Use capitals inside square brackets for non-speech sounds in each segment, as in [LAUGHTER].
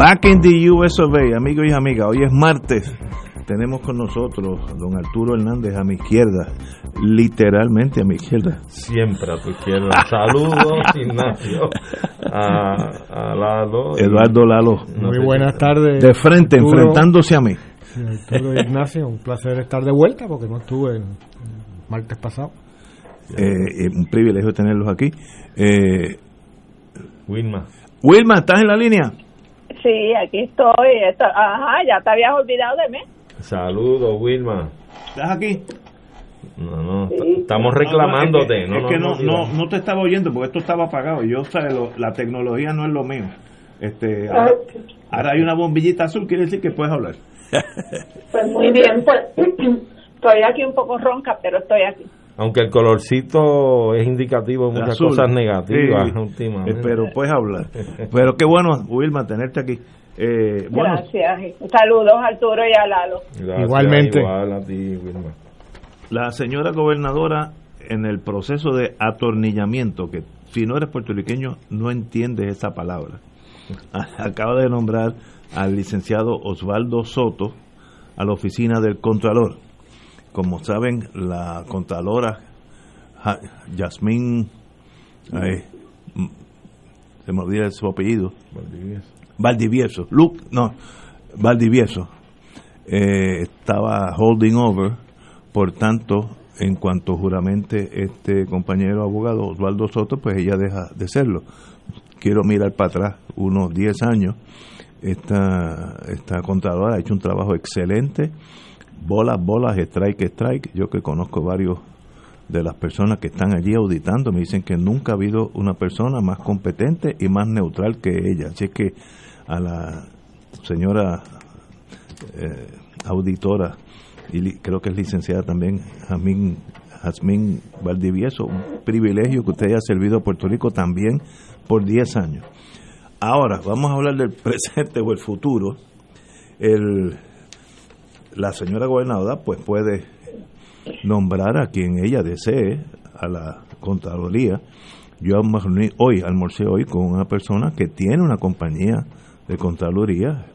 Back in the US of A, amigos y amigas, hoy es martes. Tenemos con nosotros a don Arturo Hernández a mi izquierda, literalmente a mi izquierda. Siempre a tu izquierda. Saludos, [LAUGHS] Ignacio. A, a Lalo. y- Eduardo Lalo, no Muy buenas tardes. de frente, Arturo. enfrentándose a mí. Arturo Ignacio, un placer estar de vuelta porque no estuve el martes pasado. Eh, eh, un privilegio tenerlos aquí. Eh, Wilma. Wilma, ¿estás en la línea? Sí, aquí estoy. Esto- ajá, ya te habías olvidado de mí. Saludos, Wilma. ¿Estás aquí? No, no, estamos reclamándote. es no, que no, no, no, no te estaba oyendo porque esto estaba apagado. Yo, sabes, lo- la tecnología no es lo mío. Este, ahora, ahora hay una bombillita azul, quiere decir que puedes hablar. [LAUGHS] Pues muy bien, pues [CLEARS THROAT] estoy aquí un poco ronca, pero estoy aquí. Aunque el colorcito es indicativo de muchas Azul. cosas negativas Sí, últimamente. pero [LAUGHS] puedes hablar. Pero qué bueno, Wilma, tenerte aquí. Eh, bueno, Gracias. Saludos a Arturo y a Lalo. Gracias, Igualmente. Igual a ti, Wilma. la señora gobernadora en el proceso de atornillamiento, que si no eres puertorriqueño no entiendes esa palabra, [LAUGHS] acaba de nombrar al licenciado Osvaldo Soto a la oficina del Contralor. Como saben, la Contralora Ja- Yasmín, mm, se me olvida su apellido, Valdivieso, Luke, no, Valdivieso, eh, estaba holding over, por tanto, en cuanto juramente este compañero abogado Osvaldo Soto, pues ella deja de serlo. Quiero mirar para atrás unos 10 años. Esta, esta contadora ha hecho un trabajo excelente. Bolas, bolas, strike, strike. Yo que conozco varios de las personas que están allí auditando, me dicen que nunca ha habido una persona más competente y más neutral que ella. Así es que a la señora eh, auditora y creo que es licenciada también Jazmín, Jazmín Valdivieso, un privilegio que usted haya servido a Puerto Rico también por 10 años. Ahora, vamos a hablar del [LAUGHS] presente o el futuro. El, la señora gobernadora pues puede nombrar a quien ella desee a la Contraloría. Yo hoy, almorcé hoy con una persona que tiene una compañía de Contraloría,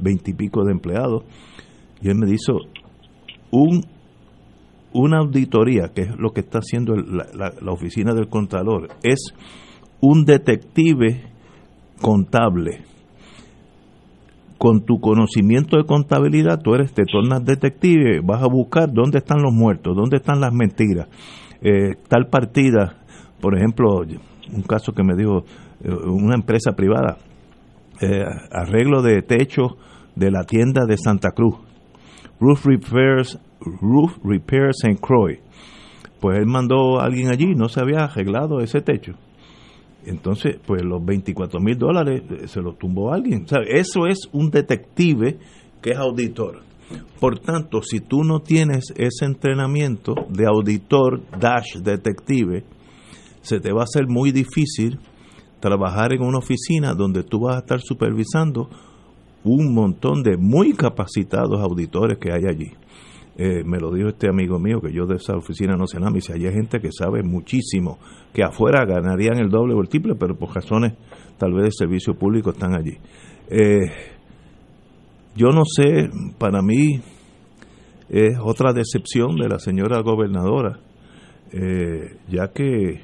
veintipico de empleados, y él me dijo un una auditoría, que es lo que está haciendo la, la- la oficina del Contralor, es un detective contable. Con tu conocimiento de contabilidad, tú eres, te tornas detective, vas a buscar dónde están los muertos, dónde están las mentiras. Eh, tal partida, por ejemplo, un caso que me dijo eh, una empresa privada, eh, arreglo de techo de la tienda de Santa Cruz, Roof Repairs, Roof Repairs Croy. Pues él mandó a alguien allí, no se había arreglado ese techo. Entonces, pues los 24 mil dólares eh, se los tumbó alguien. Eso es un detective que es auditor. Por tanto, si tú no tienes ese entrenamiento de auditor dash detective, se te va a hacer muy difícil trabajar en una oficina donde tú vas a estar supervisando un montón de muy capacitados auditores que hay allí. Eh, me lo dijo este amigo mío que yo de esa oficina no sé nada, me dice, allí hay gente que sabe muchísimo, que afuera ganarían el doble o el triple, pero por razones tal vez de servicio público están allí. Eh, yo no sé, para mí es otra decepción de la señora gobernadora, eh, ya que,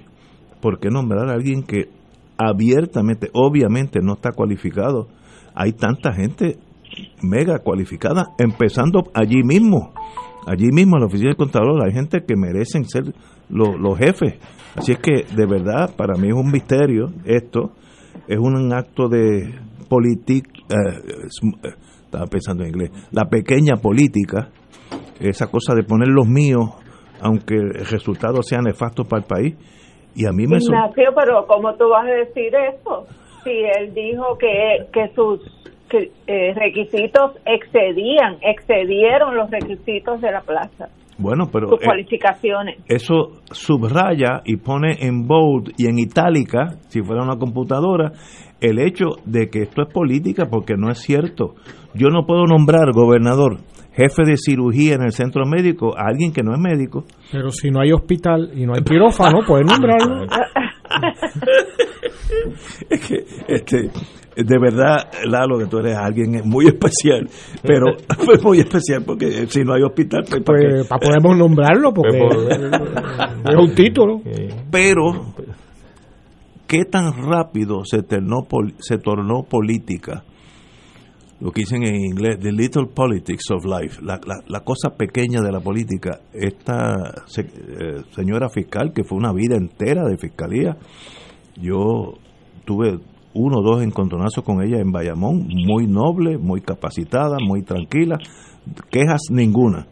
¿por qué nombrar a alguien que abiertamente, obviamente no está cualificado? Hay tanta gente mega cualificada, empezando allí mismo, allí mismo en la oficina del contador, hay gente que merecen ser lo- los jefes. Así es que de verdad para mí es un misterio esto, es un acto de política, estaba pensando en inglés, la pequeña política, esa cosa de poner los míos, aunque el resultado sea nefasto para el país, y a mí me... Ignacio, pero ¿cómo tú vas a decir eso? si él dijo que, que sus eh, requisitos excedían, excedieron los requisitos de la plaza, Bueno, pero sus eh, cualificaciones. eso subraya y pone en bold y en itálica, si fuera una computadora, el hecho de que esto es política porque no es cierto. Yo no puedo nombrar gobernador, jefe de cirugía en el centro médico a alguien que no es médico. Pero si no hay hospital y no hay quirófano, pueden nombrarlo. [LAUGHS] Es que, este, de verdad, Lalo, que tú eres alguien muy especial, pero [LAUGHS] pues muy especial porque si no hay hospital, pues, ¿para? Pues para podemos nombrarlo porque Pues, es un [LAUGHS] título. Pero, ¿qué tan rápido se tornó, pol- se tornó política? Lo que dicen en inglés, the little politics of life, la, la- la cosa pequeña de la política. Esta se- eh, señora fiscal, que fue una vida entera de fiscalía, yo tuve uno o dos encontronazos con ella en Bayamón, muy noble, muy capacitada, muy tranquila, quejas ninguna.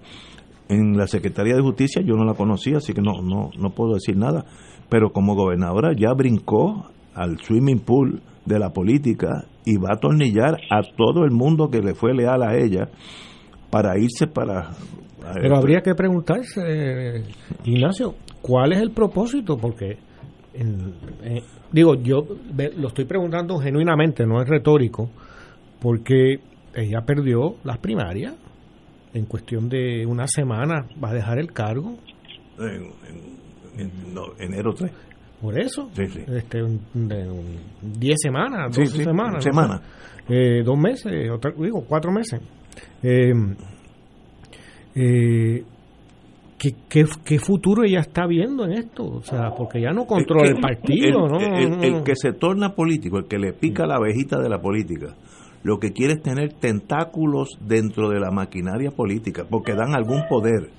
En la Secretaría de Justicia yo no la conocía, así que no, no, no puedo decir nada, pero como gobernadora ya brincó al swimming pool de la política y va a atornillar a todo el mundo que le fue leal a ella para irse para... Pero habría que preguntarse, eh, Ignacio, ¿cuál es el propósito? Porque, eh, digo, yo lo estoy preguntando genuinamente, no es retórico, porque ella perdió las primarias. En cuestión de una semana va a dejar el cargo. En, en- en- no, enero 3. Por eso, Sí, sí. este, un- de un- 10 semanas, Sí, 12 sí, semanas. no. Eh, dos meses, o tre- digo, cuatro meses. Eh, eh, ¿qué, qué, qué futuro ella está viendo en esto? O sea, porque ya no controla Es el que partido, el, ¿no? el- el que se torna político, el que le pica la abejita de la política, lo que quiere es tener tentáculos dentro de la maquinaria política, porque dan algún poder.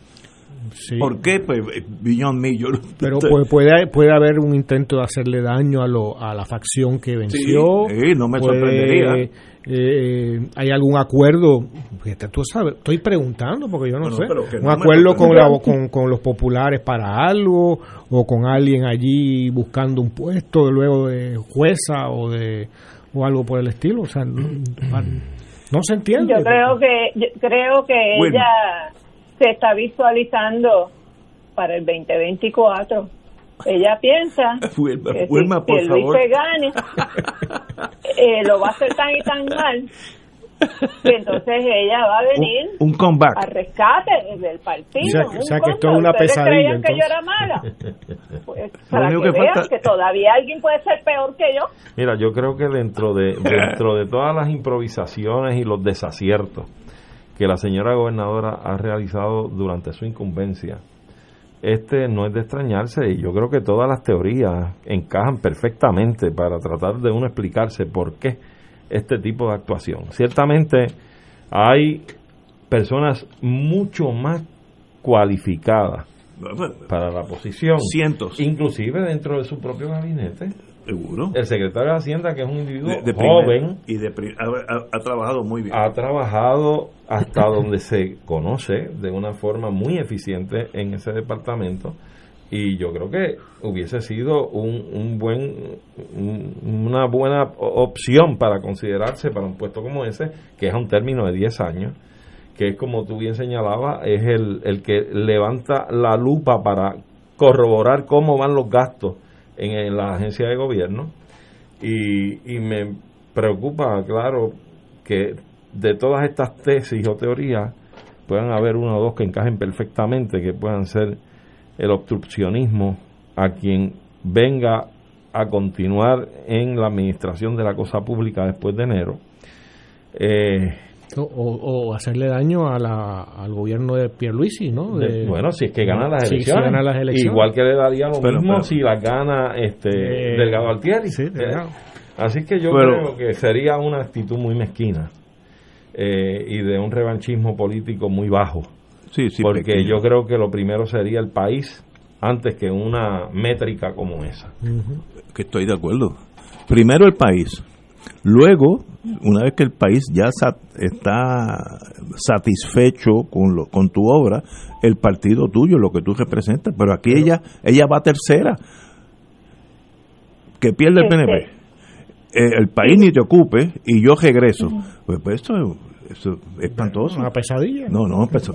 Sí. ¿Por qué? Pues Beyond Me, yo no- Pero puede, puede, puede haber un intento de hacerle daño a, lo, a la facción que venció. sí, no me Puede, sorprendería. Eh, ¿Hay algún acuerdo? Fíjate, Tú sabes, estoy preguntando porque yo no sé. ¿Un no acuerdo con, la, con, con los populares para algo? ¿O con alguien allí buscando un puesto luego de jueza o de o algo por el estilo? O sea, no, no se entiende. Yo creo que yo creo que Bueno. ella se está visualizando para el 2024. Ella piensa [LAUGHS] Wilma, que si, Wilma, por si Luis favor. se gane, [LAUGHS] eh, lo va a hacer tan y tan mal que entonces ella va a venir Un, un comeback. a rescate del partido. O sea que- un o sea que esto es una ¿Ustedes pesadilla, creían que yo entonces. era mala? [LAUGHS] Pues, Lo para que, que vean falta- que todavía alguien puede ser peor que yo. Mira, yo creo que dentro de dentro de todas las improvisaciones y los desaciertos que la señora gobernadora ha realizado durante su incumbencia, este no es de extrañarse y yo creo que todas las teorías encajan perfectamente para tratar de uno explicarse por qué este tipo de actuación. Ciertamente hay personas mucho más cualificadas para la posición, Cientos, inclusive dentro de su propio gabinete. Seguro. El secretario de Hacienda, que es un individuo De- de joven, primer- y de ha, trabajado muy bien. ha trabajado hasta donde se conoce de una forma muy eficiente en ese departamento y yo creo que hubiese sido un, un buen un- una buena opción para considerarse para un puesto como ese que es a un término de 10 años que es como tú bien señalabas es el, el que levanta la lupa para corroborar cómo van los gastos en, la agencia de gobierno y, y me preocupa, claro, que de todas estas tesis o teorías puedan haber una o dos que encajen perfectamente, que puedan ser el obstruccionismo a quien venga a continuar en la administración de la cosa pública después de enero. Eh, O, hacerle daño a la, al gobierno de Pierluisi, ¿no? de- bueno, si es que gana las si elecciones, gana las elecciones. igual que le daría lo Pero, mismo pero- si las gana este Eh, Delgado Altieri. sí, Eh. Así que yo Pero- creo que sería una actitud muy mezquina eh, y de un revanchismo político muy bajo. Sí, sí, porque pequeño. yo creo que lo primero sería el país antes que una métrica como esa. Que estoy de acuerdo. Primero el país, luego, una vez que el país ya está satisfecho con lo, con tu obra, el partido tuyo, lo que tú representas, pero aquí ella ella va tercera. Que pierde el PNP. eh, el país ni te ocupe y yo regreso. Pues, pues esto, esto es espantoso. Una pesadilla. No, no, pues,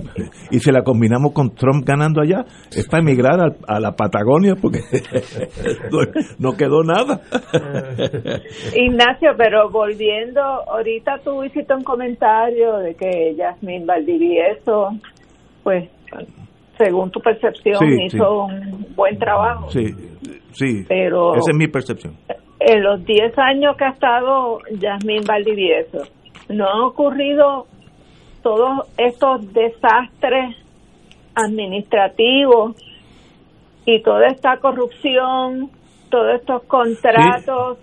y si la combinamos con Trump ganando allá, es para emigrar a, la Patagonia porque [LAUGHS] no, no quedó nada. [LAUGHS] Ignacio, pero volviendo, ahorita tú hiciste un comentario de que Yasmín Valdivieso, pues, según tu percepción, Sí, hizo un buen trabajo. Sí, sí, Pero- esa es mi percepción. En los 10 años que ha estado Yasmín Valdivieso, no han ocurrido todos estos desastres administrativos y toda esta corrupción, todos estos contratos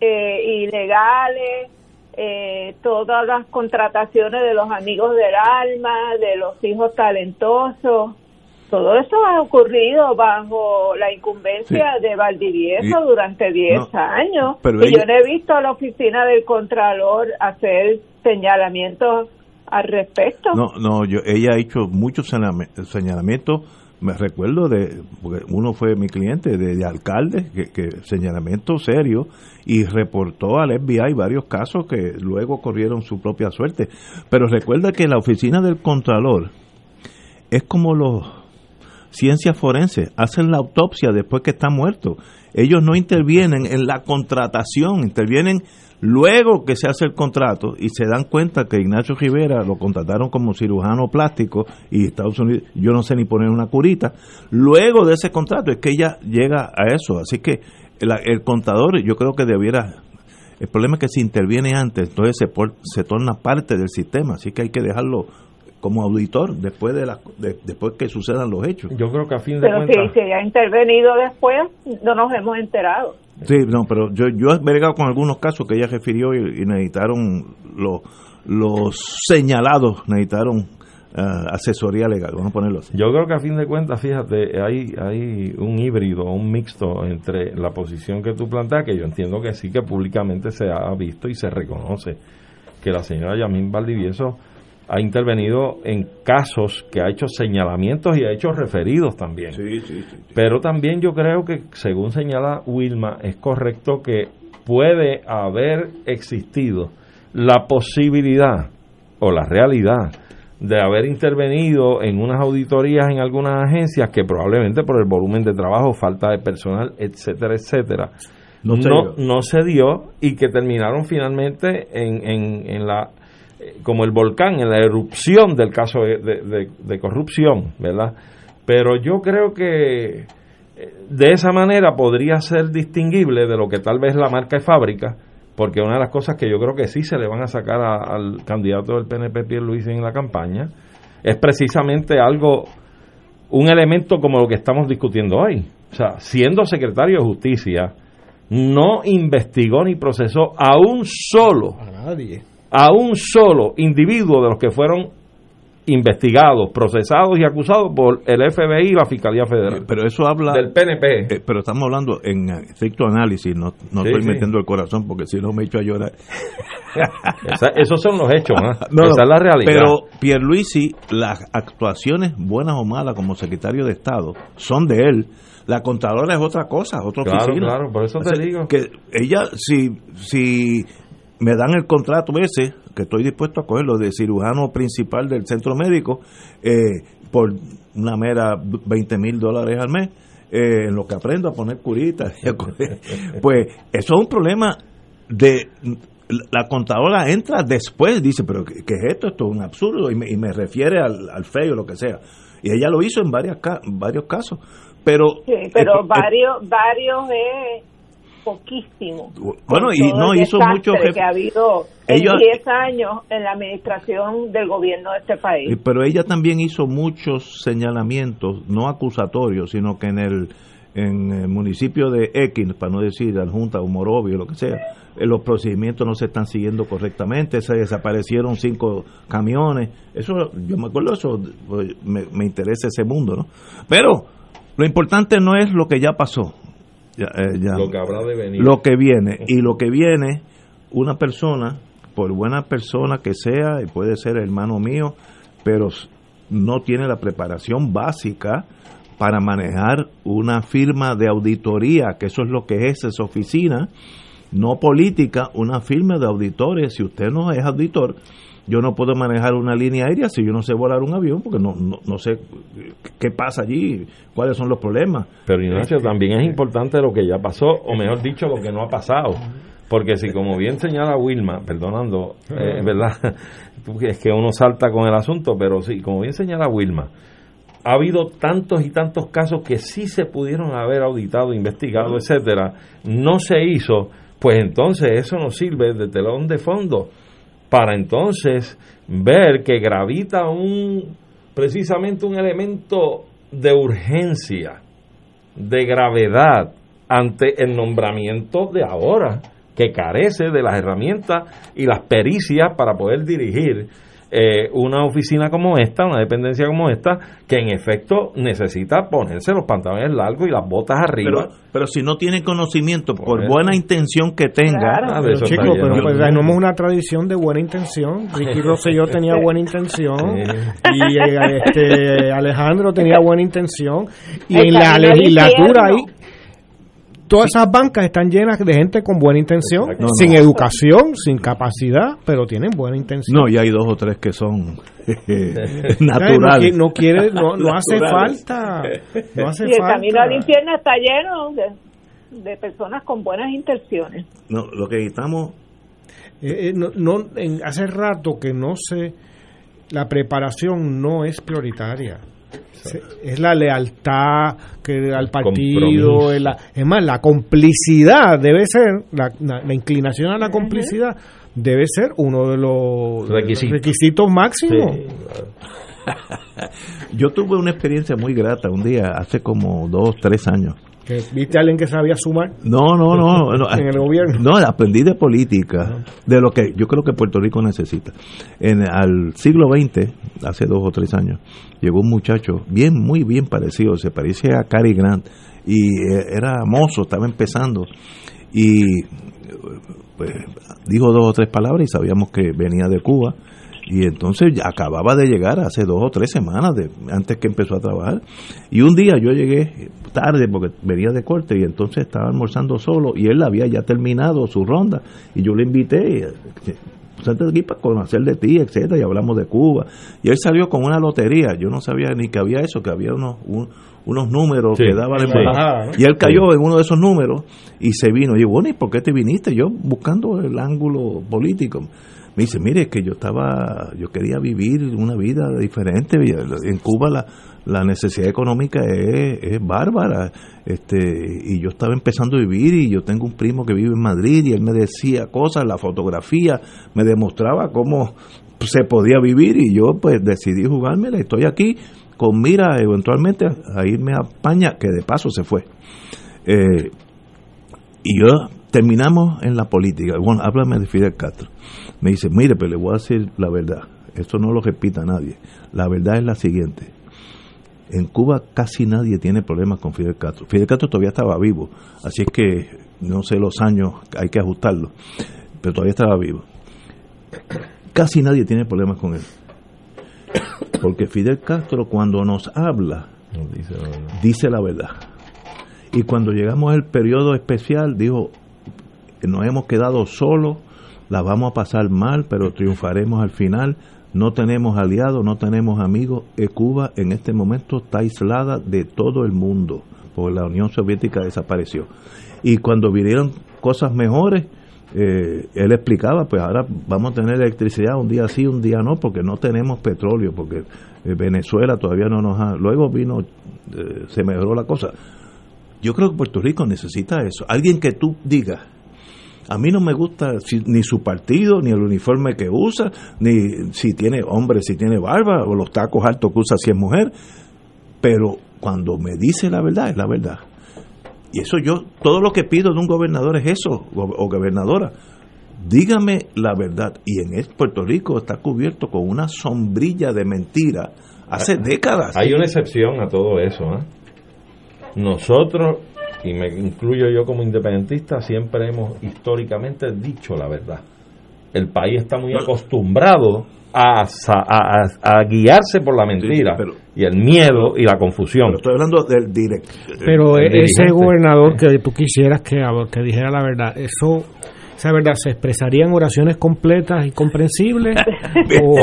eh, ilegales, eh, todas las contrataciones de los amigos del alma, de los hijos talentosos. Todo eso ha ocurrido bajo la incumbencia Sí. de Valdivieso Y- durante 10 no, años. pero y ella- yo no he visto a la oficina del Contralor hacer señalamientos al respecto. No, no, yo, ella ha hecho muchos señalamientos. Me recuerdo de, porque uno fue mi cliente, de, de alcalde, que, que señalamiento serio, y reportó al FBI varios casos que luego corrieron su propia suerte. Pero recuerda que la oficina del Contralor es como los ciencias forenses, hacen la autopsia después que está muerto. Ellos no intervienen en la contratación, intervienen luego que se hace el contrato y se dan cuenta que Ignacio Rivera lo contrataron como cirujano plástico y Estados Unidos, yo no sé ni poner una curita. Luego de ese contrato es que ella llega a eso. Así que el, el contador yo creo que debiera... El problema es que si interviene antes, entonces se, por- se torna parte del sistema, así que hay que dejarlo como auditor después de, la, de- después que sucedan los hechos. Yo creo que a fin de Pero si cuentas... se ha intervenido después, no nos hemos enterado. Sí, no, pero yo, yo he bregado con algunos casos que ella refirió y, y necesitaron los, los señalados, necesitaron ah, asesoría legal, vamos a ponerlo así. Yo creo que a fin de cuentas, fíjate, hay, hay un híbrido, un mixto entre la posición que tú planteas, que yo entiendo que sí que públicamente se ha visto y se reconoce que la señora Yamín Valdivieso ha intervenido en casos que ha hecho señalamientos y ha hecho referidos también. Sí, sí, sí. Pero también yo creo que, según señala Wilma, es correcto que puede haber existido la posibilidad o la realidad de haber intervenido en unas auditorías en algunas agencias que probablemente por el volumen de trabajo, falta de personal, etcétera, etcétera, No se no, dio. no se dio y que terminaron finalmente en, en, en la como el volcán, en la erupción del caso de, de- corrupción, ¿verdad? Pero yo creo que eh, de esa manera podría ser distinguible de lo que tal vez la marca es fábrica, porque una de las cosas que yo creo que sí se le van a sacar al candidato del PNP Pierluisi en la campaña es precisamente algo un elemento como lo que estamos discutiendo hoy. O sea, siendo secretario de Justicia, no investigó ni procesó a un solo, A nadie. A un solo individuo de los que fueron investigados, procesados y acusados por el FBI y la Fiscalía Federal. Pero eso habla... Del PNP. eh, pero estamos hablando en eh, estricto análisis, no, no Sí, estoy sí. metiendo el corazón porque si no me echo a llorar. [LAUGHS] Esa- esos son los hechos, [LAUGHS] ¿no? No, Esa es la realidad. Pero Pierluisi, las actuaciones buenas o malas como secretario de Estado son de él. La contadora es otra cosa, otra Claro, oficina. claro, por eso te digo. Que ella, si, si me dan el contrato ese, que estoy dispuesto a cogerlo, de cirujano principal del centro médico, eh, por una mera 20 mil dólares al mes, eh, en lo que aprendo a poner curitas, y a coger- [LAUGHS] pues eso es un problema de la contadora entra después, dice, pero ¿qué, qué es esto? Esto es un absurdo, y me, y me refiere al, al feo, lo que sea. Y ella lo hizo en varias, varios casos. Pero, Sí, pero eh, varios, varios es poquísimo. Bueno, y no hizo mucho jefe- que ha habido en Ellos- 10 años en la administración del gobierno de este país. Eh, Pero ella también hizo muchos señalamientos, no acusatorios, sino que en el, en el municipio de X, para no decir Junta o Morovio, lo que sea, eh, los procedimientos no se están siguiendo correctamente, se desaparecieron cinco camiones. Eso, yo me acuerdo eso, pues, me, me interesa ese mundo, ¿no? Pero lo importante no es lo que ya pasó. Ya, eh, ya- lo que habrá de venir. lo que viene [LAUGHS] y lo que viene una persona por buena persona que sea y puede ser hermano mío pero no tiene la preparación básica para manejar una firma de auditoría que eso es lo que es esa oficina no política, una firma de auditores. Si usted no es auditor, yo no puedo manejar una línea aérea si yo no sé volar un avión, porque no, no, sé qué pasa allí, cuáles son los problemas. Pero Ignacio, también es importante lo que ya pasó, o mejor dicho, lo que no ha pasado. Porque si, como bien señala Wilma, perdonando, eh, ¿verdad? [LAUGHS] es que uno salta con el asunto, pero sí, como bien señala Wilma, ha habido tantos y tantos casos que sí se pudieron haber auditado, investigado, etcétera, no se hizo, pues entonces eso nos sirve de telón de fondo para entonces ver que gravita un precisamente un elemento de urgencia, de gravedad ante el nombramiento de ahora, que carece de las herramientas y las pericias para poder dirigir eh, una oficina como esta, una dependencia como esta, que en efecto necesita ponerse los pantalones largos y las botas arriba. Pero, si no tiene conocimiento, por, buena intención que tenga. Ah, pero chicos, pero pues, tenemos una tradición de buena intención. Ricky Rosselló tenía buena intención y eh, este, Alejandro tenía buena intención. Y en la legislatura ahí todas esas bancas están llenas de gente con buena intención, sin educación, sin capacidad, pero tienen buena intención. No, y hay dos o tres que son [LAUGHS] [LAUGHS] naturales. No, quiere, no, [LAUGHS] hace falta. No hace y el camino al infierno está lleno de, personas con buenas intenciones. No, lo que necesitamos. Eh, eh, no, hace rato que no se. La preparación no es prioritaria es la lealtad que al partido, es, más, la complicidad debe ser, la, inclinación a la complicidad debe ser uno de los requisitos. máximos. [LAUGHS] Yo tuve una experiencia muy grata un día, hace como dos, tres años. ¿Viste a alguien que sabía sumar? No, no, no. [LAUGHS] en el gobierno. No, aprendí de política, de lo que yo creo que Puerto Rico necesita. En al siglo XX, hace dos o tres años, llegó un muchacho bien, muy bien parecido, se parecía a Cary Grant y eh, era mozo, estaba empezando y pues, dijo dos o tres palabras y sabíamos que venía de Cuba y entonces acababa de llegar hace dos o tres semanas de, antes que empezó a trabajar. Y un día yo llegué tarde porque venía de corte y entonces estaba almorzando solo y él había ya terminado su ronda y yo le invité, aquí para conocer de ti, etcétera, y hablamos de Cuba. Y él salió con una lotería, yo no sabía ni que había eso, que había unos, unos números que daban Y él cayó en uno de esos números y se vino. Y yo, bueno, ¿y por qué te viniste? Yo buscando el ángulo político me dice, mire, que yo estaba, yo quería vivir una vida diferente. En Cuba la, la necesidad económica es, es, bárbara. Este, y yo estaba empezando a vivir y yo tengo un primo que vive en Madrid y él me decía cosas, la fotografía me demostraba cómo se podía vivir y yo pues decidí jugármela. Estoy aquí con mira eventualmente a irme a España, que de paso se fue. Eh, y yo terminamos en la política. Bueno, háblame de Fidel Castro. Me dice, mire, pero le voy a decir la verdad. Esto no lo repita nadie. La verdad es la siguiente. En Cuba casi nadie tiene problemas con Fidel Castro. Fidel Castro todavía estaba vivo, así es que no sé los años, hay que ajustarlo, pero todavía estaba vivo. Casi nadie tiene problemas con él. Porque Fidel Castro cuando nos habla, dice la verdad. Y cuando llegamos al periodo especial, dijo, nos hemos quedado solos, la vamos a pasar mal, pero triunfaremos al final. No tenemos aliados, no tenemos amigos. Eh, Cuba en este momento está aislada de todo el mundo, porque la Unión Soviética desapareció. Y cuando vinieron cosas mejores, eh, él explicaba, pues ahora vamos a tener electricidad un día sí, un día no, porque no tenemos petróleo, porque eh, Venezuela todavía no nos ha... Luego vino, se mejoró la cosa. Yo creo que Puerto Rico necesita eso. Alguien que tú digas, a mí no me gusta ni su partido, ni el uniforme que usa, ni si tiene hombre, si tiene barba, o los tacos altos que usa si es mujer. Pero cuando me dice la verdad, es la verdad. Y eso yo, todo lo que pido de un gobernador es eso, o, gobernadora. Dígame la verdad. Y en Puerto Rico está cubierto con una sombrilla de mentira hace décadas. Hay una excepción a todo eso. ¿eh? Nosotros y me incluyo yo como independentista, siempre hemos históricamente dicho la verdad. El país está muy acostumbrado a, a, guiarse por la mentira y el miedo y la confusión. estoy hablando del directo. Pero ese gobernador que tú quisieras que, que dijera la verdad, eso esa verdad se expresaría en oraciones completas y comprensibles [LAUGHS] o,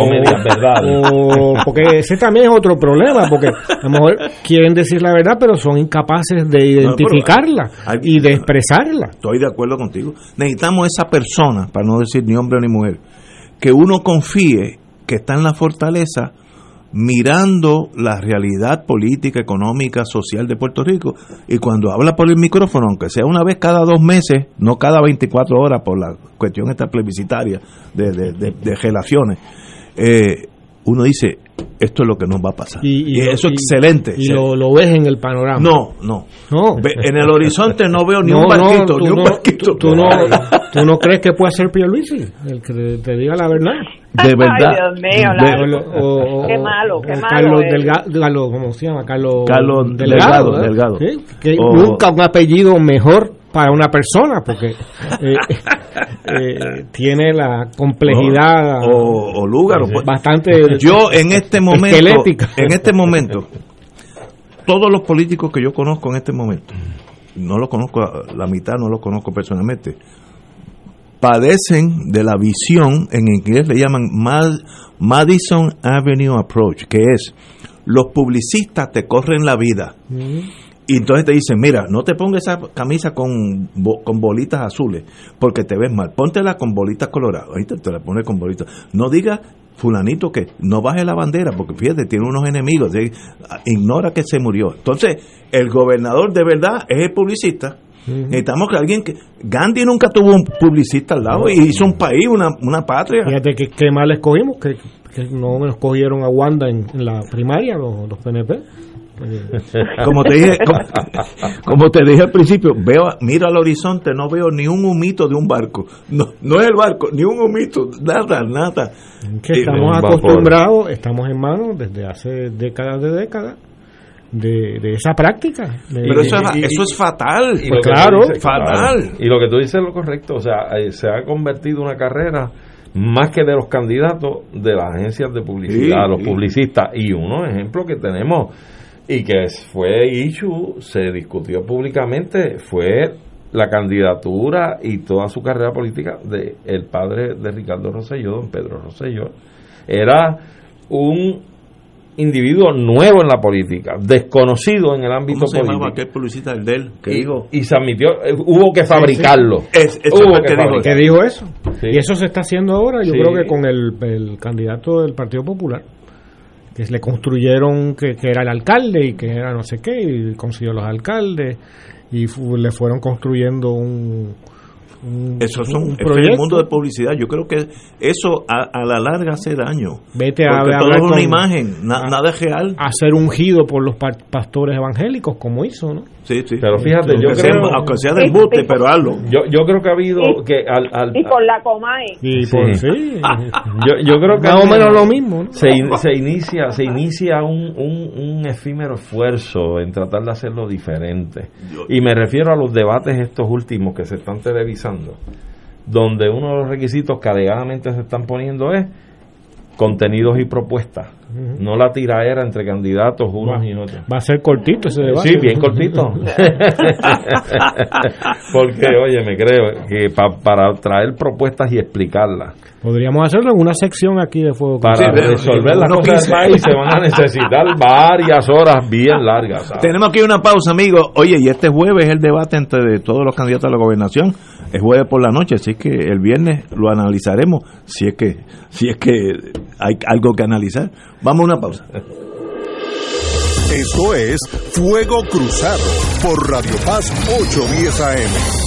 o, porque ese también es otro problema porque a lo mejor quieren decir la verdad pero son incapaces de identificarla y de expresarla. Estoy de acuerdo contigo. Necesitamos esa persona para no decir ni hombre ni mujer que uno confíe que está en la fortaleza mirando la realidad política, económica, social de Puerto Rico y cuando habla por el micrófono, aunque sea una vez cada dos meses, no cada 24 horas por la cuestión esta plebiscitaria de, de, relaciones, eh, uno dice, esto es lo que nos va a pasar. Y, eso es excelente. Y lo, ves en el panorama. No, no. no. En el horizonte no veo ni un [LAUGHS] barquito, ni un barquito. Tú, no, tú no crees que pueda ser Pierluisi, el que te diga la verdad. De verdad. Ay, Dios mío, qué malo, qué malo. Carlos Delgado, ¿cómo se llama? Carlos, Carlos Delgado. Delgado, Que nunca un apellido mejor para una persona, porque [LAUGHS] eh, eh, tiene la complejidad o, lugar pues, bastante yo en este momento en este momento todos los políticos que yo conozco en este momento no los conozco la mitad no los conozco personalmente padecen de la visión en inglés le llaman Madison Avenue Approach que es los publicistas te corren la vida y entonces te dicen, mira, no te pongas esa camisa con, con bolitas azules porque te ves mal. Póntela con bolitas coloradas. Ahí te, la pones con bolitas. No digas, fulanito, que no baje la bandera porque fíjate, tiene unos enemigos. Ignora que se murió. Entonces, el gobernador de verdad es el publicista. Necesitamos que alguien que. Gandhi nunca tuvo un publicista al lado y hizo un país, una, una patria. Fíjate que, mal escogimos, que, no escogieron a Wanda en, la primaria, los, los PNP. [LAUGHS] Como te dije, como, te dije al principio, veo, miro al horizonte, no veo ni un humito de un barco. No, no es el barco, ni un humito, nada, nada. Que estamos acostumbrados, estamos en manos desde hace décadas de décadas de, esa práctica. Pero eso, es, eso es fatal. Pues claro, fatal. Y lo que tú dices es lo correcto. O sea, eh, se ha convertido una carrera más que de los candidatos de las agencias de publicidad, los publicistas. Y uno ejemplo que tenemos y que fue issue, se discutió públicamente, fue la candidatura y toda su carrera política de el padre de Ricardo Rosselló, don Pedro Rosselló. Era un individuo nuevo en la política, desconocido en el ámbito ¿Cómo se político. aquel publicista del DEL que y, dijo? Y se admitió, eh, hubo que fabricarlo. Es, hubo que, dijo, que, dijo, eso. Y eso se está haciendo ahora, yo creo que con el, el candidato del Partido Popular que le construyeron que, era el alcalde y que era no sé qué, y consiguió los alcaldes, y le fueron construyendo un, eso son en el mundo de publicidad yo creo que eso a, la larga hace daño vete a, todo es una imagen nada es real a ser ungido por los pastores evangélicos como hizo no Sí, sí. Pero fíjate, yo creo. aunque sea de embute, pero hazlo. Yo, yo creo que ha habido. Y, que al, al, y por la Comay. Y por, sí. [LAUGHS] yo, yo creo que. Más o menos lo mismo. Se, se, inicia, se inicia un, un, un, efímero esfuerzo en tratar de hacerlo diferente. Y me refiero a los debates estos últimos que se están televisando, donde uno de los requisitos que alegadamente se están poniendo es contenidos y propuestas, no la tiraera entre candidatos unos y otros. Va a ser cortito ese debate. Sí, bien cortito. [LAUGHS] Porque, oye, me creo que para traer propuestas y explicarlas. Podríamos hacerlo en una sección aquí de Fuego Para resolver las cosas del país se van a necesitar varias horas bien largas. Tenemos aquí una pausa, amigos. Oye, y este jueves es el debate entre todos los candidatos a la gobernación. Es jueves por la noche, así que el viernes lo analizaremos si es que si es que hay algo que analizar. Vamos a una pausa. Esto es Fuego Cruzado por Radio Paz 810 AM.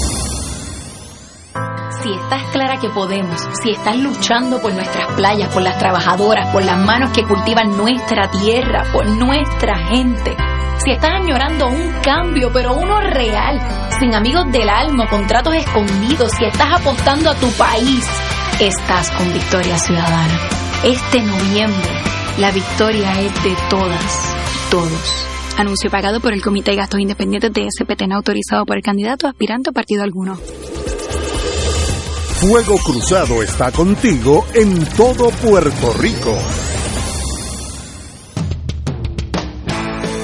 Si estás clara que podemos, si estás luchando por nuestras playas, por las trabajadoras, por las manos que cultivan nuestra tierra, por nuestra gente, si estás añorando un cambio, pero uno real, sin amigos del alma, contratos escondidos, si estás apostando a tu país, estás con Victoria Ciudadana. Este noviembre, la victoria es de todas, todos. Anuncio pagado por el Comité de Gastos Independientes de SPT, autorizado por el candidato aspirante a partido alguno. Fuego Cruzado está contigo en todo Puerto Rico.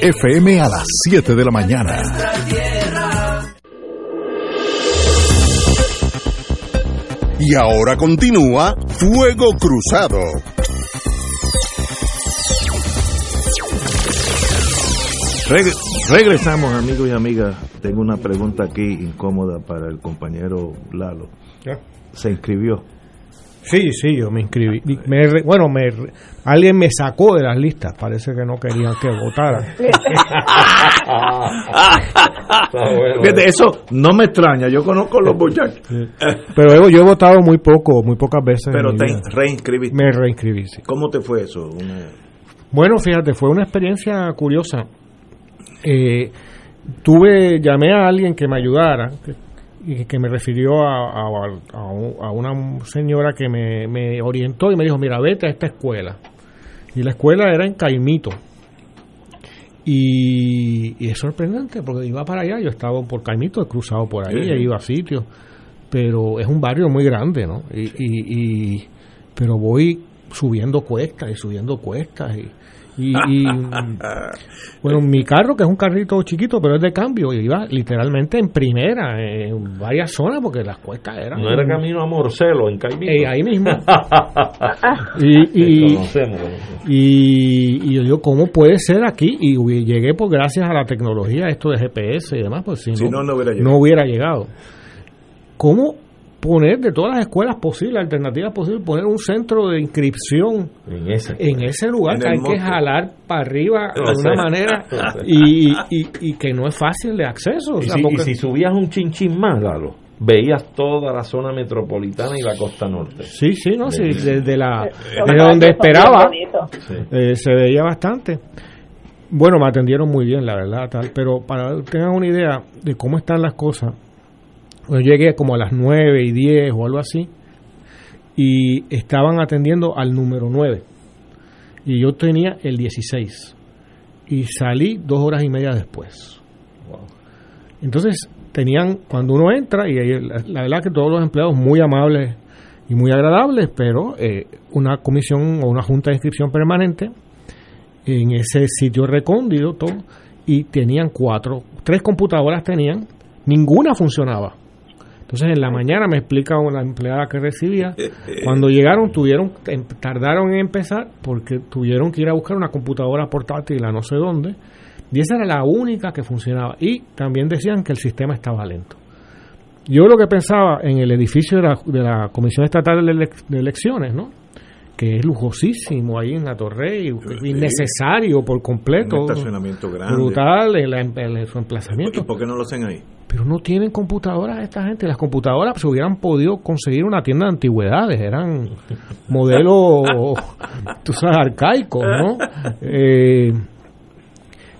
FM a las 7 de la mañana. Y ahora continúa Fuego Cruzado. Reg- regresamos, amigos y amigas. Tengo una pregunta aquí incómoda para el compañero Lalo. Se inscribió. Sí, sí, yo me inscribí. Me bueno, me, alguien me sacó de las listas. Parece que no querían que votara. [LAUGHS] Fíjate, eso no me extraña. Yo conozco a los muchachos. Pero yo, he votado muy poco, muy pocas veces. Pero te reinscribiste. Me reinscribí, sí. ¿Cómo te fue eso? Una- Bueno, fíjate, fue una experiencia curiosa. Eh, tuve, llamé a alguien que me ayudara que, y que me refirió a, a- a un- a una señora que me, me orientó y me dijo, mira, vete a esta escuela. Y la escuela era en Caimito. Y, y es sorprendente porque iba para allá, yo estaba por Caimito, he cruzado por ahí, Sí. he ido a sitios, pero es un barrio muy grande, ¿no? Y, y- y- pero voy subiendo cuestas y subiendo cuestas y, y- y, bueno, mi carro que es un carrito chiquito pero es de cambio iba literalmente en primera en varias zonas porque las cuestas eran No era camino a Morcelo, en Caimito. Eh, ahí mismo [LAUGHS] y, y, y, y yo digo, ¿cómo puede ser aquí? Y llegué pues gracias a la tecnología, esto de GPS y demás, pues si, Si no, no hubiera llegado. no hubiera llegado. ¿Cómo poner de todas las escuelas posibles, alternativas posibles, poner un centro de inscripción En ese. en ese lugar En que hay que jalar para arriba de sé. una manera [LAUGHS] y, y, y que no es fácil de acceso? O Y si, y porque- si subías un chinchín más, Lalo, veías toda la zona metropolitana y la costa norte. Sí, sí, no, sí, desde la desde valles donde esperaba eh, se veía bastante. Bueno, me atendieron muy bien, la verdad, tal, pero para que tengan una idea de cómo están las cosas, yo llegué como a las 9 y 10 o algo así, y estaban atendiendo al número 9, y yo tenía el 16, y salí dos horas y media después. Entonces, tenían, cuando uno entra, y ahí la, la verdad que todos los empleados muy amables y muy agradables, pero eh, una comisión o una junta de inscripción permanente en ese sitio recóndito todo, y tenían cuatro, tres computadoras tenían, ninguna funcionaba. Entonces en la mañana me explica una empleada que recibía, cuando llegaron tuvieron, em- tardaron en empezar porque tuvieron que ir a buscar una computadora portátil a no sé dónde, y esa era la única que funcionaba. Y también decían que el sistema estaba lento. Yo lo que pensaba en el edificio de la, la Comisión Estatal de Elecciones, ¿no? Que es lujosísimo ahí en la Torre, y innecesario por completo. Un estacionamiento grande. Brutal el, el, su emplazamiento. ¿Y por qué no lo hacen ahí? Pero no tienen computadoras esta gente. Las computadoras se hubieran podido conseguir una tienda de antigüedades. Eran [LAUGHS] modelos, [LAUGHS] tú sabes, arcaicos, ¿no? Eh,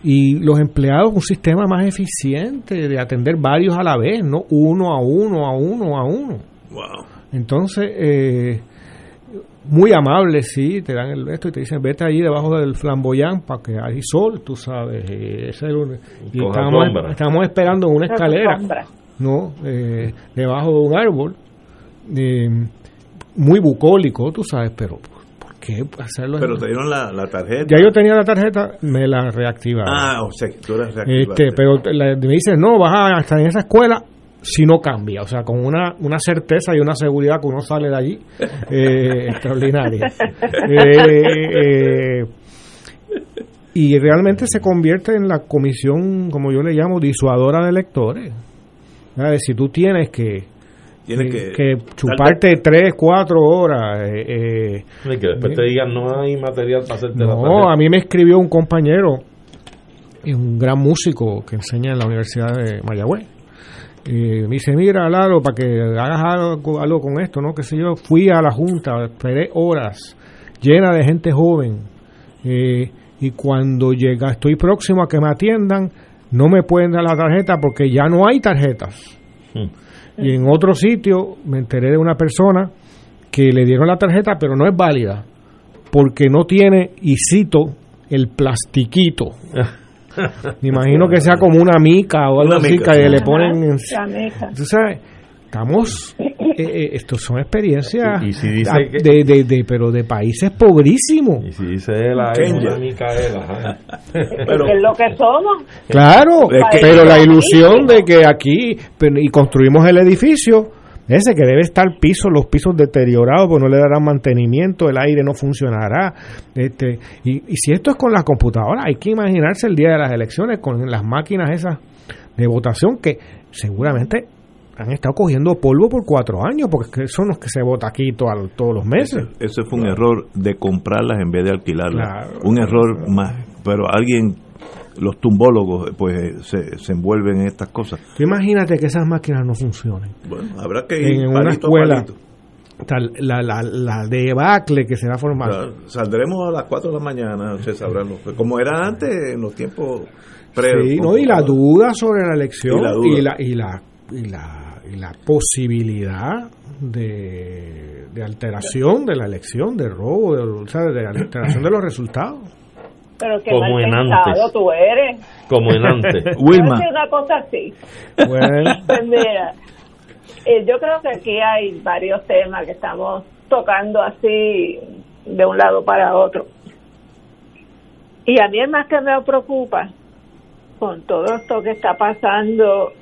y los empleados un sistema más eficiente de atender varios a la vez, no uno a uno, a uno, a uno. Wow. Entonces, eh, muy amables, sí, te dan el esto y te dicen, vete allí debajo del flamboyán para que hay sol, tú sabes. Eh, ese es el, y estamos, estamos, esperando una escalera, ¿no? Eh, debajo de un árbol, eh, muy bucólico, tú sabes, pero ¿por qué hacerlo? Pero te dieron la, la, tarjeta. Ya yo tenía la tarjeta, me la reactivaron. Ah, o sea, tú eres Este, pero me dicen, no, vas a estar en esa escuela si no cambia, o sea, con una, una certeza y una seguridad que uno sale de allí eh, [LAUGHS] extraordinaria. Eh, eh, y realmente se convierte en la comisión, como yo le llamo, disuadora de electores. Si tú tienes que, que, chuparte tres, cuatro horas. Eh, que después te digan no hay material para hacerte No, a mí me escribió un compañero, un gran músico que enseña en la Universidad de Mayagüez me dice, mira, Lalo, para que hagas algo, algo, con esto, ¿no? Que sé yo, fui a la junta, esperé horas, llena de gente joven, eh, y cuando llega, estoy próximo a que me atiendan, no me pueden dar la tarjeta porque ya no hay tarjetas. Hmm. Y en otro sitio me enteré de una persona que le dieron la tarjeta, pero no es válida, porque no tiene, y cito, el plastiquito. [LAUGHS] [LAUGHS] Me imagino que sea como una mica o algo así que le ponen. En, tú sabes, estamos. Eh, eh, estos son experiencias de, de, de, pero de países pobrísimos. Y si dice la Micaela, pero, es lo que somos. Claro, pero la ilusión de que aquí y construimos el edificio ese que debe estar piso, los pisos deteriorados, pues no le darán mantenimiento, el aire no funcionará. Este, y, si esto es con las computadoras, hay que imaginarse el día de las elecciones con las máquinas esas de votación que seguramente han estado cogiendo polvo por cuatro años, porque son los que se vota aquí todos los meses. Ese, fue un error de comprarlas en vez de alquilarlas. un error más. Pero alguien los tumbólogos pues se, se, envuelven en estas cosas. imagínate que esas máquinas no funcionen. Bueno, habrá que ir en una escuela. Tal, la, la, la debacle que se va a formar. saldremos a las 4 de la mañana, se sabrá como era antes en los tiempos pre Sí, no, y la duda sobre la elección y la, y la, y la, y la, posibilidad de, de alteración de la elección, de robo, de, o sea, de alteración de los resultados. Pero qué como en antes. tú eres. Como en antes. [LAUGHS] Wilma. una cosa así. Bueno. [LAUGHS] Pues mira, eh, yo creo que aquí hay varios temas que estamos tocando así de un lado para otro. Y a mí es más que me preocupa con todo esto que está pasando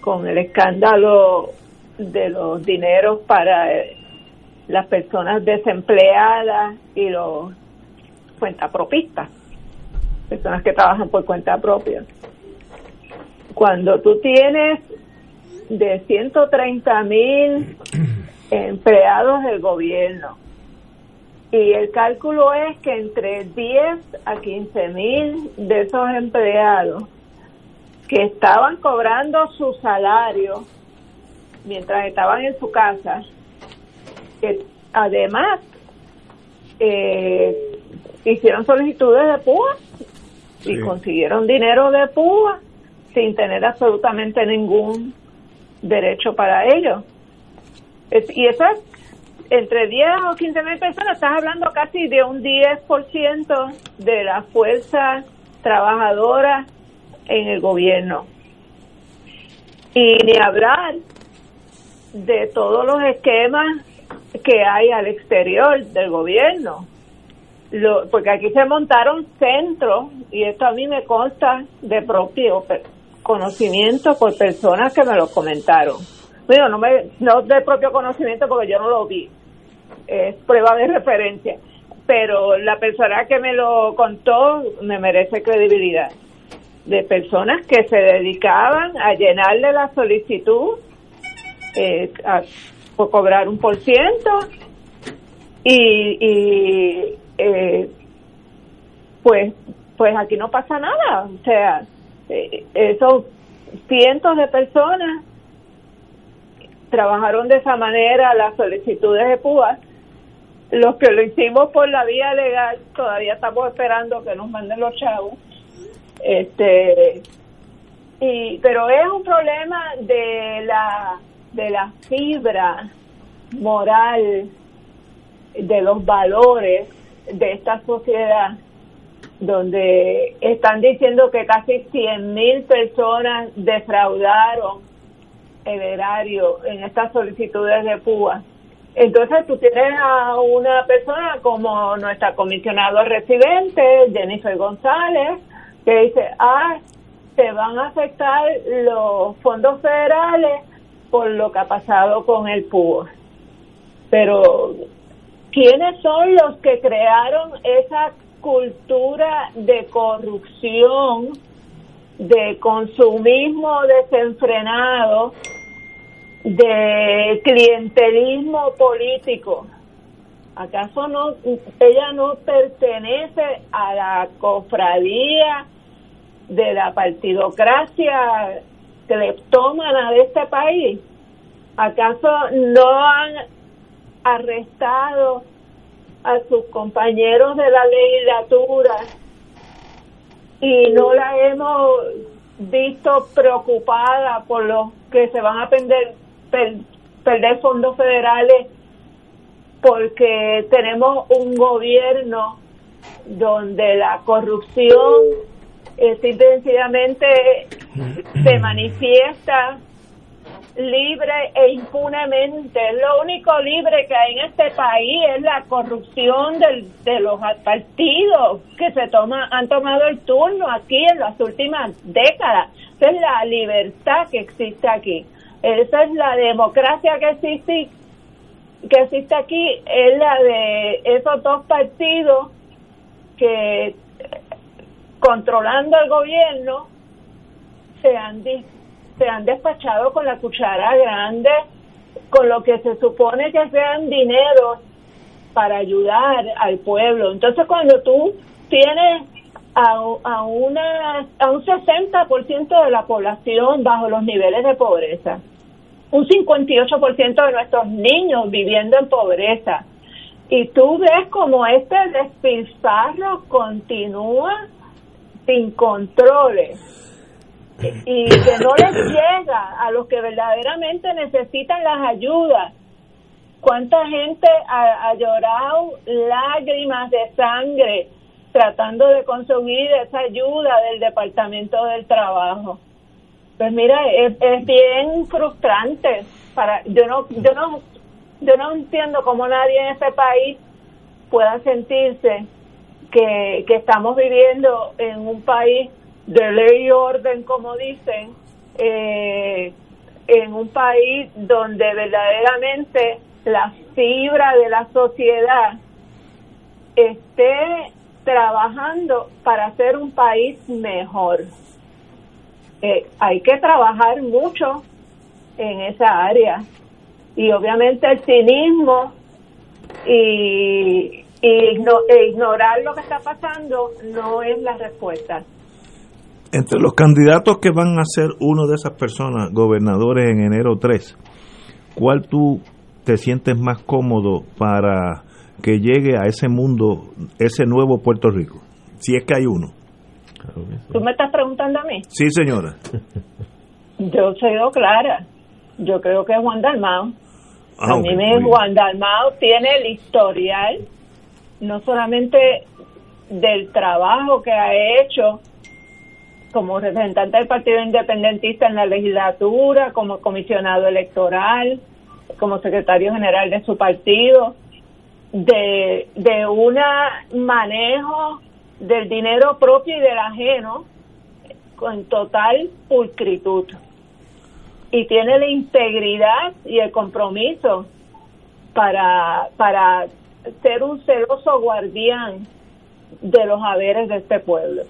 con el escándalo de los dineros para eh, las personas desempleadas y los cuentapropistas personas que trabajan por cuenta propia. Cuando tú tienes de 130 mil [CLEARS THROAT] empleados del gobierno y el cálculo es que entre 10 a 15 mil de esos empleados que estaban cobrando su salario mientras estaban en su casa, que además eh, hicieron solicitudes de Y consiguieron dinero de púa sin tener absolutamente ningún derecho para ello. y eso es entre 10 o 15 mil personas, estás hablando casi de un 10% de la fuerza trabajadora en el gobierno. Y ni hablar de todos los esquemas que hay al exterior del gobierno lo, porque aquí se montaron centros, y esto a mí me consta de propio conocimiento por personas que me lo comentaron. Bueno, no, me, no de propio conocimiento porque yo no lo vi, es prueba de referencia, pero la persona que me lo contó me merece credibilidad. De personas que se dedicaban a llenarle la solicitud eh, por cobrar un por ciento y, y eh, pues pues aquí no pasa nada. O sea eh, esos cientos de personas trabajaron de esa manera las solicitudes de púas. Los que lo hicimos por la vía legal todavía estamos esperando que nos manden los chavos. Este y pero es un problema de la de la fibra moral de los valores de esta sociedad donde están diciendo que casi 100 mil personas defraudaron el erario en estas solicitudes de púa. Entonces tú tienes a una persona como nuestra comisionada residente, Jennifer González, que dice, ah, se van a afectar los fondos federales por lo que ha pasado con el PUA. Pero, ¿quiénes son los que crearon esa cultura de corrupción, de consumismo desenfrenado, de clientelismo político. ¿Acaso no ella no pertenece a la cofradía de la partidocracia cleptómana de este país? ¿Acaso no han arrestado a sus compañeros de la legislatura y no la hemos visto preocupada por los que se van a perder, fondos federales porque tenemos un gobierno donde la corrupción eh, sencillamente se manifiesta libre e impunemente. Lo único libre que hay en este país es la corrupción de los partidos que se toma, han tomado el turno aquí en las últimas décadas. Esa es la libertad que existe aquí. Esa es la democracia que existe que existe aquí es la de esos dos partidos que controlando el gobierno se han se han despachado con la cuchara grande, con lo que se supone que sean dinero para ayudar al pueblo. Entonces, cuando tú tienes a, a, una, a un 60% de la población bajo los niveles de pobreza, un 58% de nuestros niños viviendo en pobreza, y tú ves como este despilfarro continúa sin controles y que no les llega a los que verdaderamente necesitan las ayudas. ¿Cuánta gente ha, llorado lágrimas de sangre tratando de conseguir esa ayuda del Departamento del Trabajo? Pues mira, es, es bien frustrante. Para, yo no, yo no, yo no entiendo cómo nadie en este país pueda sentirse que, que estamos viviendo en un país de ley y orden, como dicen, eh, en un país donde verdaderamente la fibra de la sociedad esté trabajando para hacer un país mejor. Eh, hay que trabajar mucho en esa área y obviamente el cinismo y, e ignorar lo que está pasando no es la respuesta. Entre los candidatos que van a ser uno de esas personas, gobernadores en enero 3, ¿cuál tú te sientes más cómodo para que llegue a ese mundo, ese nuevo Puerto Rico? Si es que hay uno. ¿Tú me estás preguntando a mí? Sí, señora. [LAUGHS] Yo soy clara. Yo creo que es Juan Dalmao. Ah, a mí me Juan Dalmao tiene el historial, no solamente del trabajo que ha hecho como representante del Partido Independentista en la legislatura, como comisionado electoral, como secretario general de su partido, de, de un manejo del dinero propio y del ajeno con total pulcritud. Y tiene la integridad y el compromiso para, para ser un celoso guardián de los haberes de este pueblo.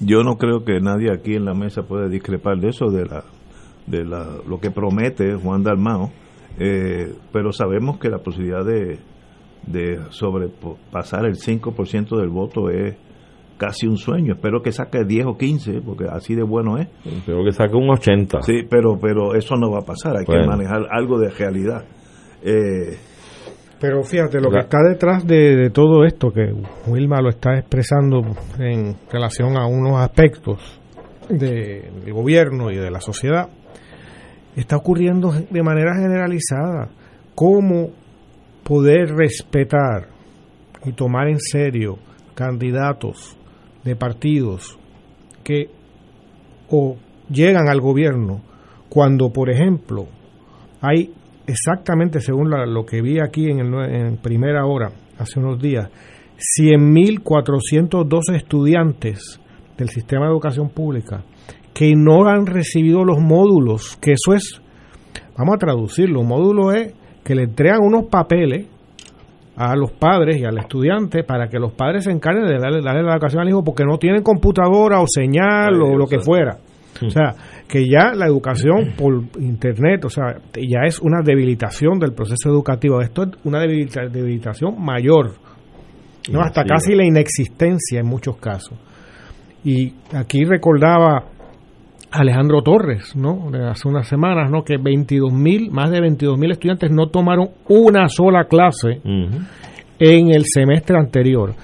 Yo no creo que nadie aquí en la mesa pueda discrepar de eso, de la de la, lo que promete Juan Dalmao, eh, pero sabemos que la posibilidad de, de sobrepasar el 5% del voto es casi un sueño. Espero que saque 10 o 15, porque así de bueno es. Espero que saque un 80. Sí, pero, pero eso no va a pasar, hay que manejar algo de realidad. Eh, pero fíjate, lo que está detrás de, todo esto, que Wilma lo está expresando en relación a unos aspectos del gobierno y de la sociedad, está ocurriendo de manera generalizada. ¿Cómo poder respetar y tomar en serio candidatos de partidos que o llegan al gobierno cuando, por ejemplo, hay exactamente según lo que vi aquí en, el, en primera hora, hace unos días, 100.412 estudiantes del sistema de educación pública que no han recibido los módulos, que eso es, vamos a traducirlo, un módulo es que le entregan unos papeles a los padres y al estudiante para que los padres se encarguen de darle, darle la educación al hijo porque no tienen computadora o señal o lo que fuera. O sea, que ya la educación por internet, o sea, ya es una debilitación del proceso educativo. Esto es una debilitación mayor, no hasta casi la inexistencia en muchos casos. Y aquí recordaba Alejandro Torres, ¿no? hace unas semanas, ¿no? Que 22 mil, más de 22 mil estudiantes no tomaron una sola clase en el semestre anterior.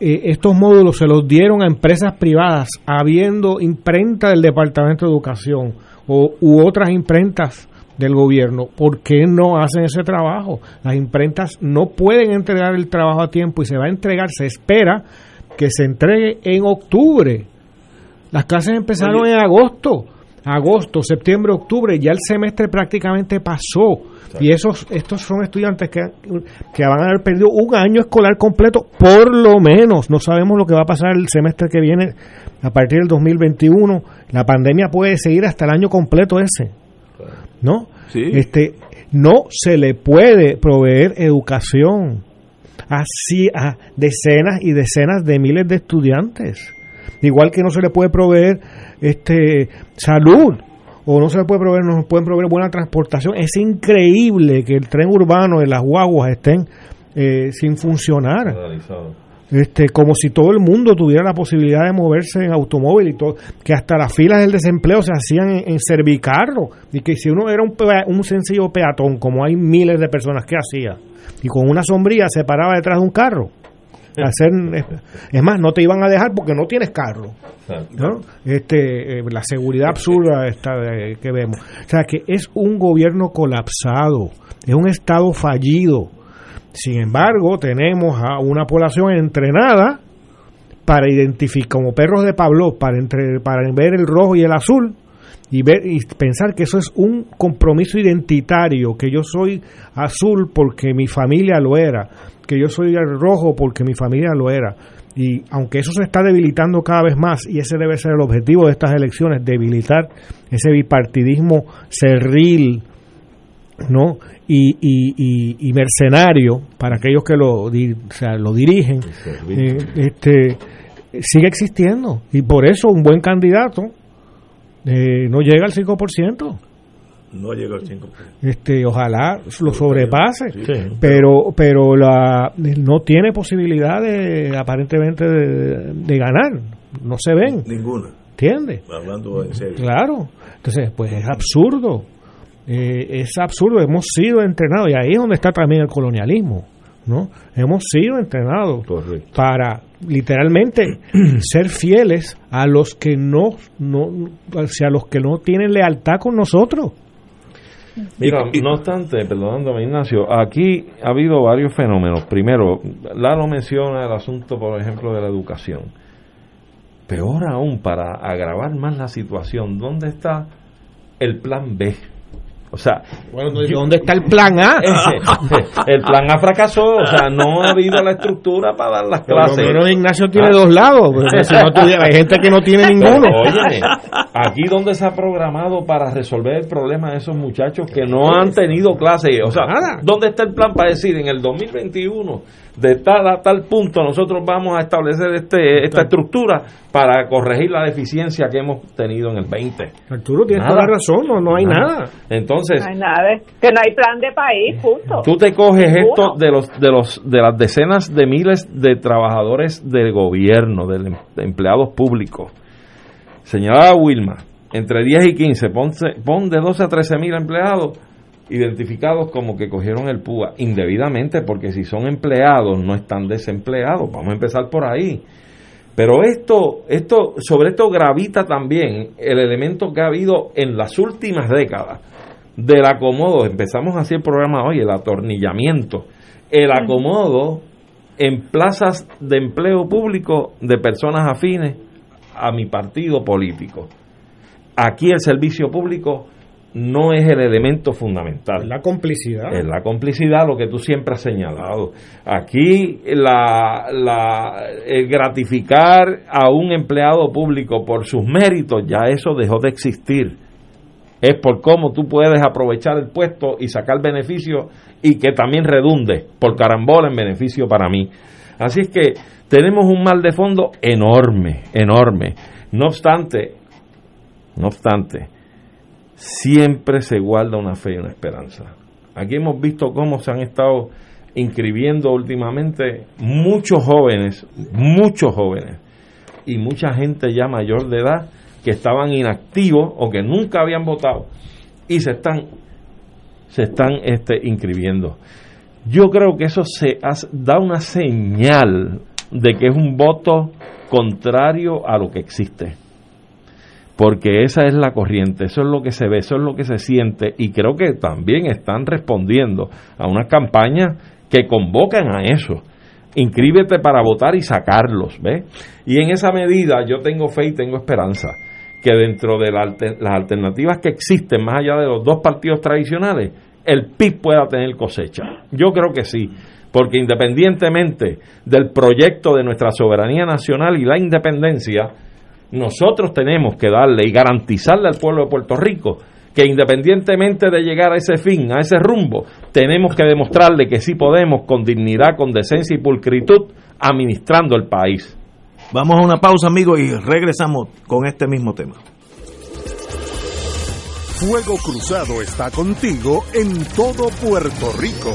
Eh, estos módulos se los dieron a empresas privadas, habiendo imprenta del Departamento de Educación o, u otras imprentas del gobierno. ¿Por qué no hacen ese trabajo? Las imprentas no pueden entregar el trabajo a tiempo y se va a entregar, se espera que se entregue en octubre las clases empezaron en agosto, agosto, septiembre, octubre, ya el semestre prácticamente pasó. Y esos, estos son estudiantes que, que van a haber perdido un año escolar completo, por lo menos. No sabemos lo que va a pasar el semestre que viene a partir del 2021. La pandemia puede seguir hasta el año completo ese. ¿No? Este, no se le puede proveer educación así a decenas y decenas de miles de estudiantes. Igual que no se le puede proveer este salud o no se le puede proveer, no se pueden proveer buena transportación. Es increíble que el tren urbano y las guaguas estén eh, sin funcionar. Este, como si todo el mundo tuviera la posibilidad de moverse en automóvil y todo, que hasta las filas del desempleo se hacían en, en servicarro y que si uno era un, un sencillo peatón, como hay miles de personas que hacía, y con una sombría se paraba detrás de un carro, hacer es más no te iban a dejar porque no tienes carro este eh, la seguridad absurda esta que vemos. O sea que es un gobierno colapsado es un estado fallido. Sin embargo tenemos a una población entrenada para identificar como perros de Pablo para entre para ver el rojo y el azul y ver y pensar que eso es un compromiso identitario que yo soy azul porque mi familia lo era que yo soy el rojo porque mi familia lo era. Y aunque eso se está debilitando cada vez más, y ese debe ser el objetivo de estas elecciones, debilitar ese bipartidismo cerril, ¿no? Y, y, mercenario para aquellos que lo, lo dirigen, eh, este, sigue existiendo. Y por eso un buen candidato eh, no llega al 5%. No llega al 5%. Este, ojalá lo sobrepase, pero pero la no tiene posibilidad de aparentemente de, ganar, no se ven. Ninguna. ¿Entiendes? Hablando en serio. Claro. Entonces, pues es absurdo. Eh, es absurdo, hemos sido entrenados y ahí es donde está también el colonialismo, ¿no? Hemos sido entrenados para literalmente [CLEARS THROAT] ser fieles a los que no no a los que no tienen lealtad con nosotros. Mira, no obstante, perdonándome Ignacio, aquí ha habido varios fenómenos. Primero, Lalo menciona el asunto, por ejemplo, de la educación. Peor aún, para agravar más la situación, ¿dónde está el plan B? O sea, bueno, ¿dónde está el plan A? [LAUGHS] el plan A fracasó, o sea, no ha habido la estructura para dar las clases. Pero Ignacio tiene ah. dos lados, hay gente que no tiene ninguno. aquí donde se ha programado para resolver el problema de esos muchachos que no han tenido clases, o sea, ¿dónde está el plan para decir en el 2021 de tal a tal punto nosotros vamos a establecer este esta estructura para corregir la deficiencia que hemos tenido en el 20? Arturo, tienes toda la razón, no, no hay nada. Entonces, Entonces, No hay nada, que no hay plan de país, justo. Tú te coges Ninguno. esto de los de los de las decenas de miles de trabajadores del gobierno, del em- de empleados públicos. Señalaba Wilma, entre 10 y 15, ponse- pon de 12 a 13 mil empleados identificados como que cogieron el PUA indebidamente, porque si son empleados no están desempleados. Vamos a empezar por ahí. Pero esto, esto, sobre esto gravita también el elemento que ha habido en las últimas décadas del acomodo. Empezamos así el programa hoy, el atornillamiento. El acomodo en plazas de empleo público de personas afines a mi partido político. Aquí el servicio público no es el elemento fundamental. La complicidad. Es la complicidad, lo que tú siempre has señalado. Aquí la, la- el gratificar a un empleado público por sus méritos, ya eso dejó de existir. Es por cómo tú puedes aprovechar el puesto y sacar beneficio y que también redunde por carambola en beneficio para mí. Así es que tenemos un mal de fondo enorme, enorme. No obstante, no obstante, siempre se guarda una fe y una esperanza. Aquí hemos visto cómo se han estado inscribiendo últimamente muchos jóvenes, muchos jóvenes y mucha gente ya mayor de edad que estaban inactivos o que nunca habían votado y se están se están este, inscribiendo. Yo creo que eso se hace- da una señal de que es un voto contrario a lo que existe porque esa es la corriente, eso es lo que se ve, eso es lo que se siente y creo que también están respondiendo a unas campañas que convocan a eso. Inscríbete para votar y sacarlos, ¿ves? Y en esa medida yo tengo fe y tengo esperanza que dentro de las alternativas que existen, más allá de los dos partidos tradicionales, el PIB pueda tener cosecha. Yo creo que sí, porque independientemente del proyecto de nuestra soberanía nacional y la independencia, nosotros tenemos que darle y garantizarle al pueblo de Puerto Rico que independientemente de llegar a ese fin, a ese rumbo, tenemos que demostrarle que sí podemos con dignidad, con decencia y pulcritud administrando el país. Vamos a una pausa, amigos, y regresamos con este mismo tema. Fuego Cruzado está contigo en todo Puerto Rico.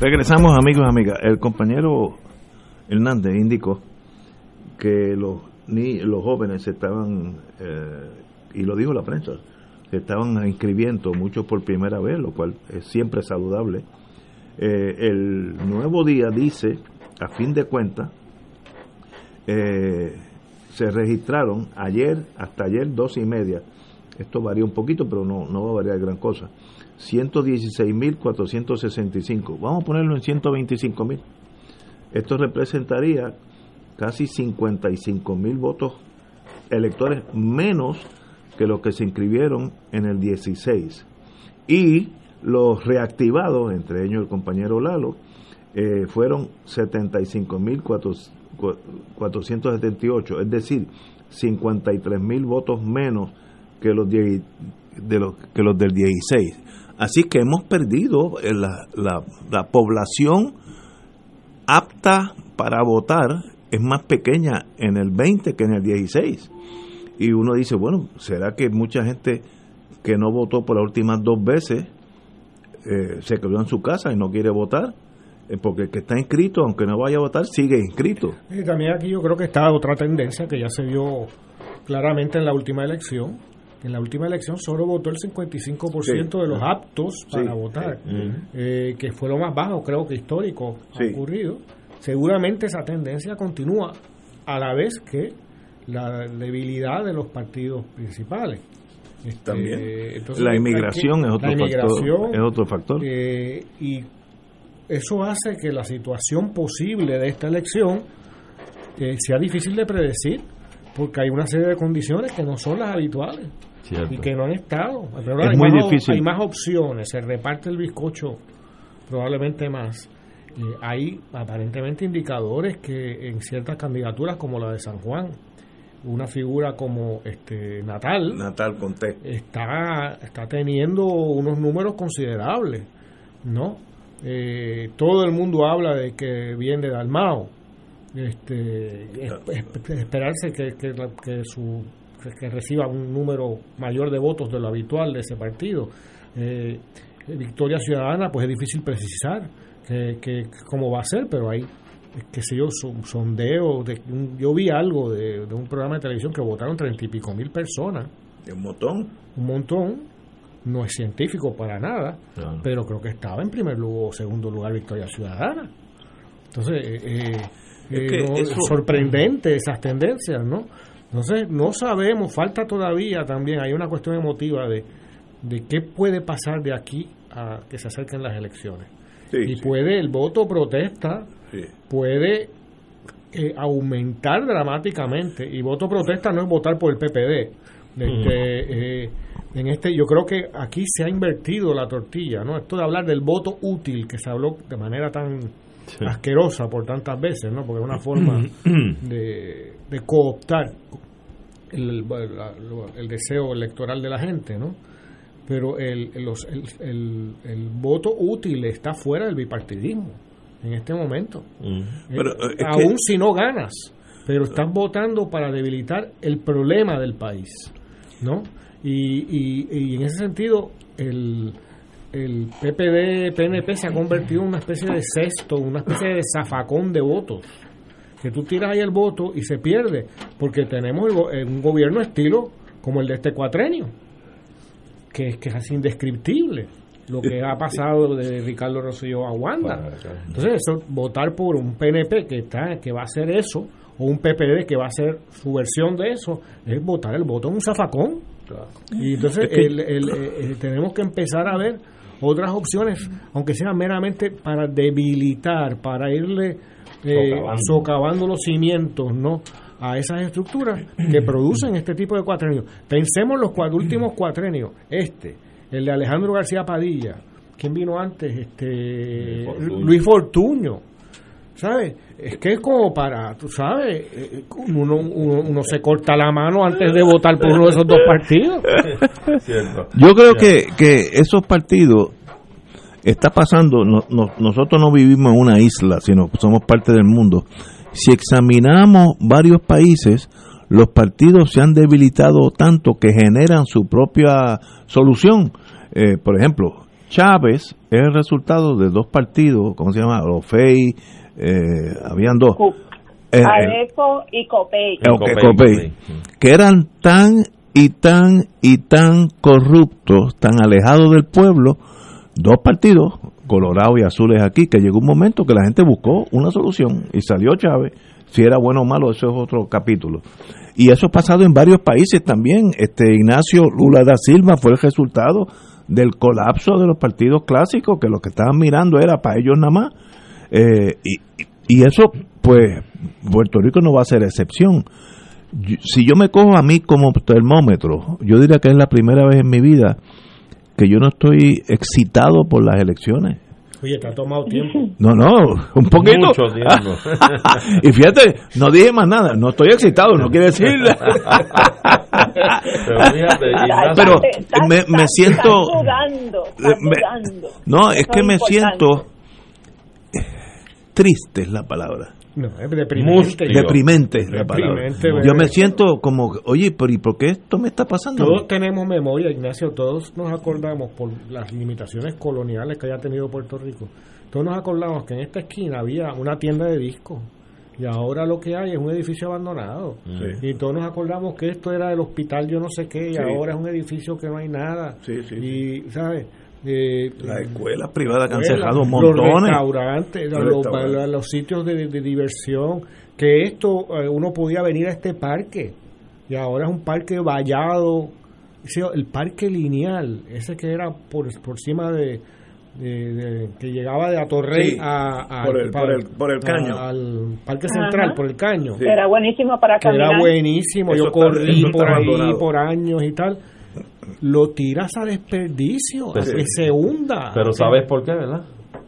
Regresamos amigos y amigas. El compañero Hernández indicó que los, ni, los jóvenes estaban, eh, y lo dijo la prensa, se estaban inscribiendo muchos por primera vez, lo cual es siempre saludable. Eh, el nuevo día dice, a fin de cuentas, eh, se registraron ayer, hasta ayer, dos y media. Esto varía un poquito, pero no, no va a variar gran cosa. 116.465. Vamos a ponerlo en 125.000. Esto representaría casi 55.000 votos electores menos que los que se inscribieron en el 16. Y los reactivados, entre ellos el compañero Lalo, eh, fueron 75.478, es decir, 53.000 votos menos que los, de los, que los del 16. Así que hemos perdido la, la, la población apta para votar es más pequeña en el 20 que en el 16. Y uno dice, bueno, ¿será que mucha gente que no votó por las últimas dos veces eh, se quedó en su casa y no quiere votar? Eh, porque el que está inscrito, aunque no vaya a votar, sigue inscrito. Y también aquí yo creo que está otra tendencia que ya se vio claramente en la última elección. En la última elección solo votó el 55% Sí. de los aptos para Sí. votar, eh, que fue lo más bajo, creo que histórico ha ocurrido. Seguramente esa tendencia continúa a la vez que la debilidad de los partidos principales. Este, También. entonces, La inmigración es otro la factor, inmigración, es otro factor. eh, y eso hace que la situación posible de esta elección eh, sea difícil de predecir, porque hay una serie de condiciones que no son las habituales Cierto. y que no han estado. Pero Es hay, muy más, difícil. hay más opciones, se reparte el bizcocho probablemente más. Eh, hay aparentemente indicadores que en ciertas candidaturas como la de San Juan, una figura como este Natal, Natal Conté. está, está teniendo unos números considerables, ¿no? Eh, todo el mundo habla de que viene de Dalmao. Este, es- es- esperarse que, que, que su, que- reciba un número mayor de votos de lo habitual de ese partido. Eh, Victoria Ciudadana, pues es difícil precisar que, que- cómo va a ser, pero hay, qué sé yo, son- sondeos. De, un- yo vi algo de, de un programa de televisión que votaron treinta y pico mil personas Un montón. un montón, no es científico para nada, Claro. pero creo que estaba en primer lugar o segundo lugar Victoria Ciudadana. Entonces, eh, eh, Es eh, que no, eso- sorprendente esas tendencias, ¿no? Entonces, no sabemos, falta todavía también, hay una cuestión emotiva de, de qué puede pasar de aquí a que se acerquen las elecciones. Sí, y sí, puede el voto protesta, sí. puede eh, aumentar dramáticamente y voto protesta no es votar por el PPD este, eh, en este yo creo que aquí se ha invertido la tortilla no esto de hablar del voto útil que se habló de manera tan asquerosa por tantas veces no porque es una forma [CLEARS THROAT] de, de cooptar el, deseo electoral de la gente no pero el, los- el, el- el voto útil está fuera del bipartidismo en este momento Mm. Pero, eh, es aún que- si no ganas, pero estás votando para debilitar el problema del país, ¿no? Y, y, y en ese sentido, el, el PPD, PNP se ha convertido en una especie de cesto, una especie de zafacón de votos, que tú tiras ahí el voto y se pierde, porque tenemos el eh, un gobierno estilo como el de este cuatrenio, que, es- que es así indescriptible lo que ha pasado de Ricardo Rosselló a Wanda. Entonces, eso, votar por un PNP que está que va a hacer eso, o un PPD que va a hacer su versión de eso, es votar el voto en un zafacón. Y entonces el- el- eh, eh, tenemos que empezar a ver otras opciones, aunque sean meramente para debilitar, para irle eh, Socavando. socavando los cimientos, ¿no? a esas estructuras que producen este tipo de cuatrenios. Pensemos los cua- últimos cuatrenios, este, el de Alejandro García Padilla, ¿quién vino antes? Este Fortuño. Luis Fortuño. ¿Sabes? Es que es como para, tú sabes, uno, uno, uno se corta la mano antes de votar por uno de esos dos partidos. [LAUGHS] Cierto. Yo creo que, que esos partidos está pasando, no- no- nosotros no vivimos en una isla, sino que somos parte del mundo. si examinamos varios países, los partidos se han debilitado tanto que generan su propia solución. Eh, por ejemplo, Chávez es el resultado de dos partidos, ¿cómo se llama? OFEI, eh, habían dos. Eh, ADECO y COPEI. Eh, okay, COPEI. Que eran tan y tan y tan corruptos, tan alejados del pueblo, dos partidos, Colorado y Azules aquí, que llegó un momento que la gente buscó una solución y salió Chávez. Si era bueno o malo, eso es otro capítulo. Y eso ha pasado en varios países también. Este Ignacio Lula da Silva fue el resultado del colapso de los partidos clásicos, que lo que estaban mirando era para ellos nada más. Eh, y, y eso, pues, Puerto Rico no va a ser excepción. si yo me cojo a mí como termómetro, yo diría que es la primera vez en mi vida que yo no estoy excitado por las elecciones. Oye, te ha tomado tiempo. [LAUGHS] No, no, un poquito. Mucho tiempo. [LAUGHS] y fíjate, no dije más nada, no estoy excitado, no quiere decir. Pero, fíjate, Ignacio, Pero me, me siento. Estás dudando, estás me- dudando. no, es que me importante. siento. Triste es la palabra. No, es deprimente. Deprimente es la palabra. Yo me siento como, oye, pero ¿y por qué esto me está pasando? Todos tenemos memoria, Ignacio, todos nos acordamos por las limitaciones coloniales que haya tenido Puerto Rico. Todos nos acordamos que en esta esquina había una tienda de discos y ahora lo que hay es un edificio abandonado. Sí. Y todos nos acordamos que esto era el hospital yo no sé qué y Sí. ahora es un edificio que no hay nada. Sí, sí, Y, ¿sabes? Eh, Las escuelas privadas que han cerrado Los montones. restaurantes, Los los, restaurantes. los- los sitios de, de diversión, que esto eh, uno podía venir a este parque y ahora es un parque vallado. El parque lineal, ese que era por, por encima de, de- de- que llegaba de Atorrey Sí, a, a- por el- pa- por el- por el caño. a- al parque Ajá. central, por el caño. Era buenísimo para Que era caminar. buenísimo, Eso yo corrí está por ahí abandonado. por años y tal. Lo tiras a desperdicio, a Sí. que se hunda. pero ¿sabes por qué, verdad?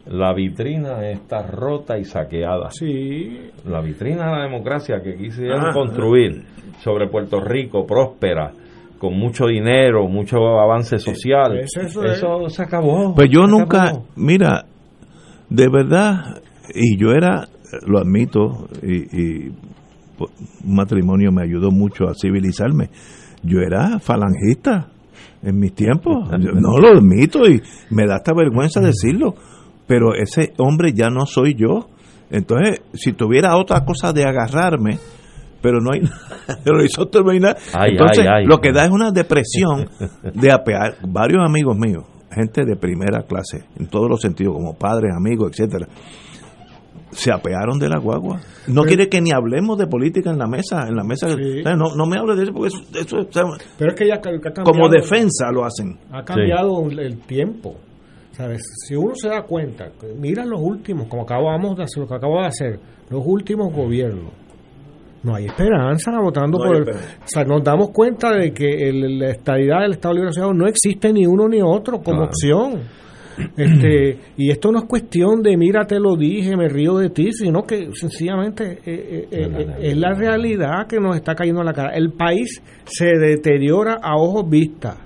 La vitrina está rota y saqueada. Sí, La vitrina de la democracia que quisieron Ah. construir sobre Puerto Rico, próspera, con mucho dinero, mucho avance social, Pues eso eso, es. se acabó. Pues yo nunca, acabó. mira, de verdad, y yo era, lo admito, y, y un matrimonio me ayudó mucho a civilizarme. Yo era falangista en mis tiempos, Yo no lo admito y me da esta vergüenza decirlo, pero ese hombre ya no soy yo. Entonces, si tuviera otra cosa de agarrarme, pero no hay [LAUGHS] hay nada. Ay, Entonces, ay, ay. lo que da es una depresión de apear. Varios amigos míos, gente de primera clase, en todos los sentidos, como padres, amigos, etcétera, se apearon de la guagua. No quiere que ni hablemos de política en la mesa, en la mesa. Sí. O sea, No, no me hable de eso porque eso, eso es- pero es que ya ha cambiado. como defensa lo hacen. Ha cambiado el tiempo. ¿Sabes? Si uno se da cuenta, mira los últimos, como acabamos de hacer, lo que acabo de hacer, los últimos gobiernos. No hay esperanza votando No por el. esperanza. O sea, nos damos cuenta de que el- la estabilidad del Estado Libre Asociado no existe ni uno ni otro como Claro. opción. Este, y esto no es cuestión de mira te lo dije, me río de ti, sino que sencillamente eh, eh, eh, Es la es la realidad que nos está cayendo en la cara. El país se deteriora a ojos vistas.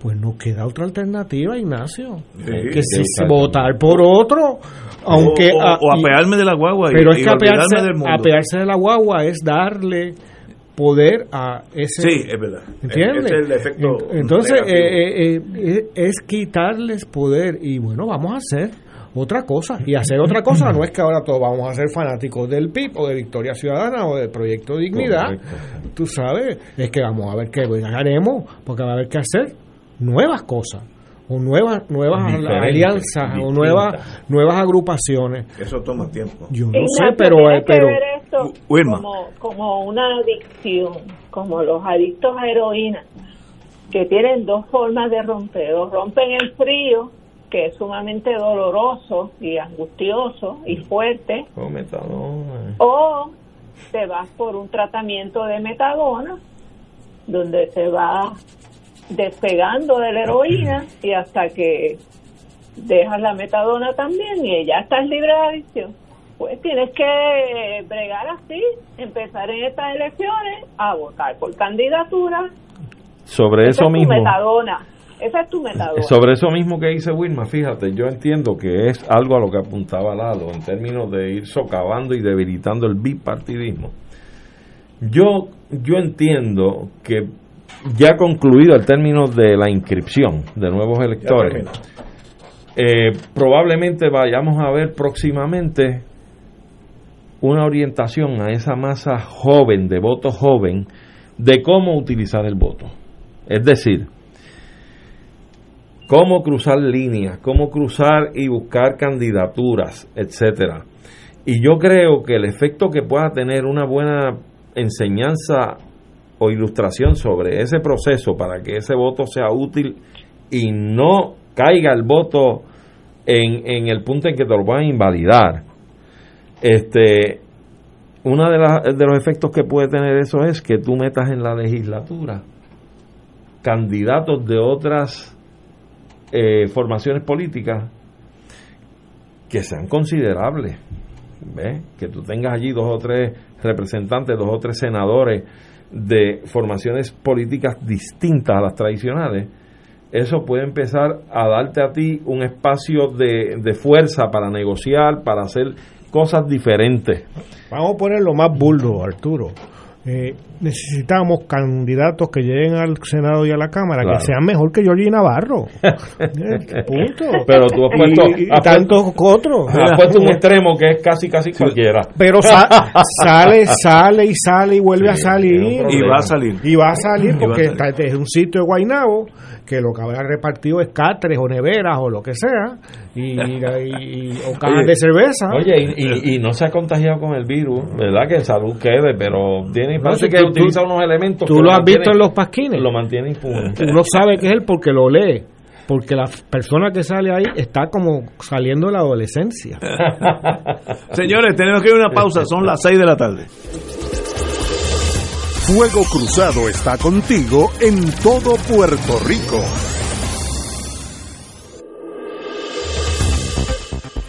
Pues no queda otra alternativa, Ignacio. que que si votar por otro, aunque o, o- apearme de la guagua y, pero es y que olvidarme apearse, del mundo. apearse de la guagua es darle poder a ese Sí, es verdad. ¿Entiendes? Ese es el efecto Ent- Entonces, eh, eh, eh, es quitarles poder. Y bueno, vamos a hacer otra cosa. Y hacer otra cosa no es que ahora todos vamos a ser fanáticos del PIB o de Victoria Ciudadana o del Proyecto Dignidad. Correcto. Tú sabes, es que vamos a ver qué haremos, porque va a haber que hacer nuevas cosas. O nuevas nuevas alianzas o nuevas nuevas agrupaciones. Eso toma tiempo. Yo no sé, pero eh, pero esto Wilma. como, como una adicción, como los adictos a heroína, que tienen dos formas de romper. O rompen el frío, que es sumamente doloroso y angustioso y fuerte, Con metadona. o te vas por un tratamiento de metadona, donde se va despegando de la heroína y hasta que dejas la metadona también y ya estás libre de adicción. Pues tienes que bregar así, empezar en estas elecciones a votar por candidatura. Sobre Esa eso es tu mismo. metadona. Esa es tu metadona. Sobre eso mismo que dice Wilma, fíjate, yo entiendo que es algo a lo que apuntaba Lalo en términos de ir socavando y debilitando el bipartidismo. Yo, yo entiendo que ya concluido el término de la inscripción de nuevos electores, eh, probablemente vayamos a ver próximamente una orientación a esa masa joven, de voto joven, de cómo utilizar el voto. Es decir, cómo cruzar líneas, cómo cruzar y buscar candidaturas, etcétera. Y yo creo que el efecto que pueda tener una buena enseñanza o ilustración sobre ese proceso para que ese voto sea útil y no caiga el voto en, en el punto en que te lo van a invalidar. Este, uno de, de los efectos que puede tener eso es que tú metas en la legislatura candidatos de otras eh, formaciones políticas que sean considerables. ¿Ves? Que tú tengas allí dos o tres representantes, dos o tres senadores de formaciones políticas distintas a las tradicionales, eso puede empezar a darte a ti un espacio de, de fuerza para negociar, para hacer cosas diferentes. Vamos a poner lo más burdo, Arturo. Eh, necesitamos candidatos que lleguen al Senado y a la Cámara que sean mejor que Jorge Navarro. [LAUGHS] Eh, punto. Pero tú has puesto, y, tantos otros. Has puesto un extremo que es casi, casi cualquiera. Pero [LAUGHS] sale, sale y sale y vuelve a salir. Y va a salir. Y va a salir porque está, es un sitio de Guainabo que lo que habrá repartido es catres o neveras o lo que sea y, o cajas de cerveza. Oye, y, no se ha contagiado con el virus, ¿verdad? Que en salud quede, pero tiene parece que utiliza unos elementos. Tú lo, has visto en los pasquines. Lo mantiene impune. Uno sabe que es él porque lo lee. Porque la persona que sale ahí está como saliendo de la adolescencia. [LAUGHS] Señores, tenemos que ir a una pausa. Son las 6 de la tarde. Fuego Cruzado está contigo en todo Puerto Rico.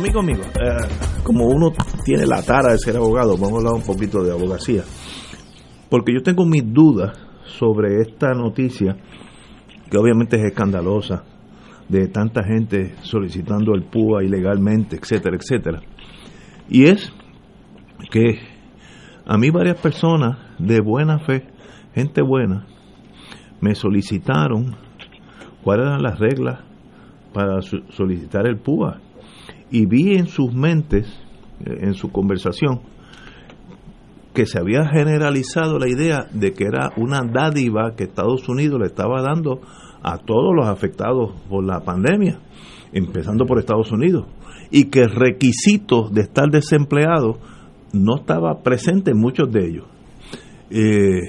Amigo mío, eh, como uno tiene la tara de ser abogado, vamos a hablar un poquito de abogacía. Porque yo tengo mis dudas sobre esta noticia, que obviamente es escandalosa, de tanta gente solicitando el PUA ilegalmente, etcétera, etcétera. Y es que a mí varias personas de buena fe, gente buena, me solicitaron cuáles eran las reglas para solicitar el PUA. Y vi en sus mentes, eh, en su conversación, que se había generalizado la idea de que era una dádiva que Estados Unidos le estaba dando a todos los afectados por la pandemia, empezando por Estados Unidos y que el requisito de estar desempleado no estaba presente en muchos de ellos. Eh,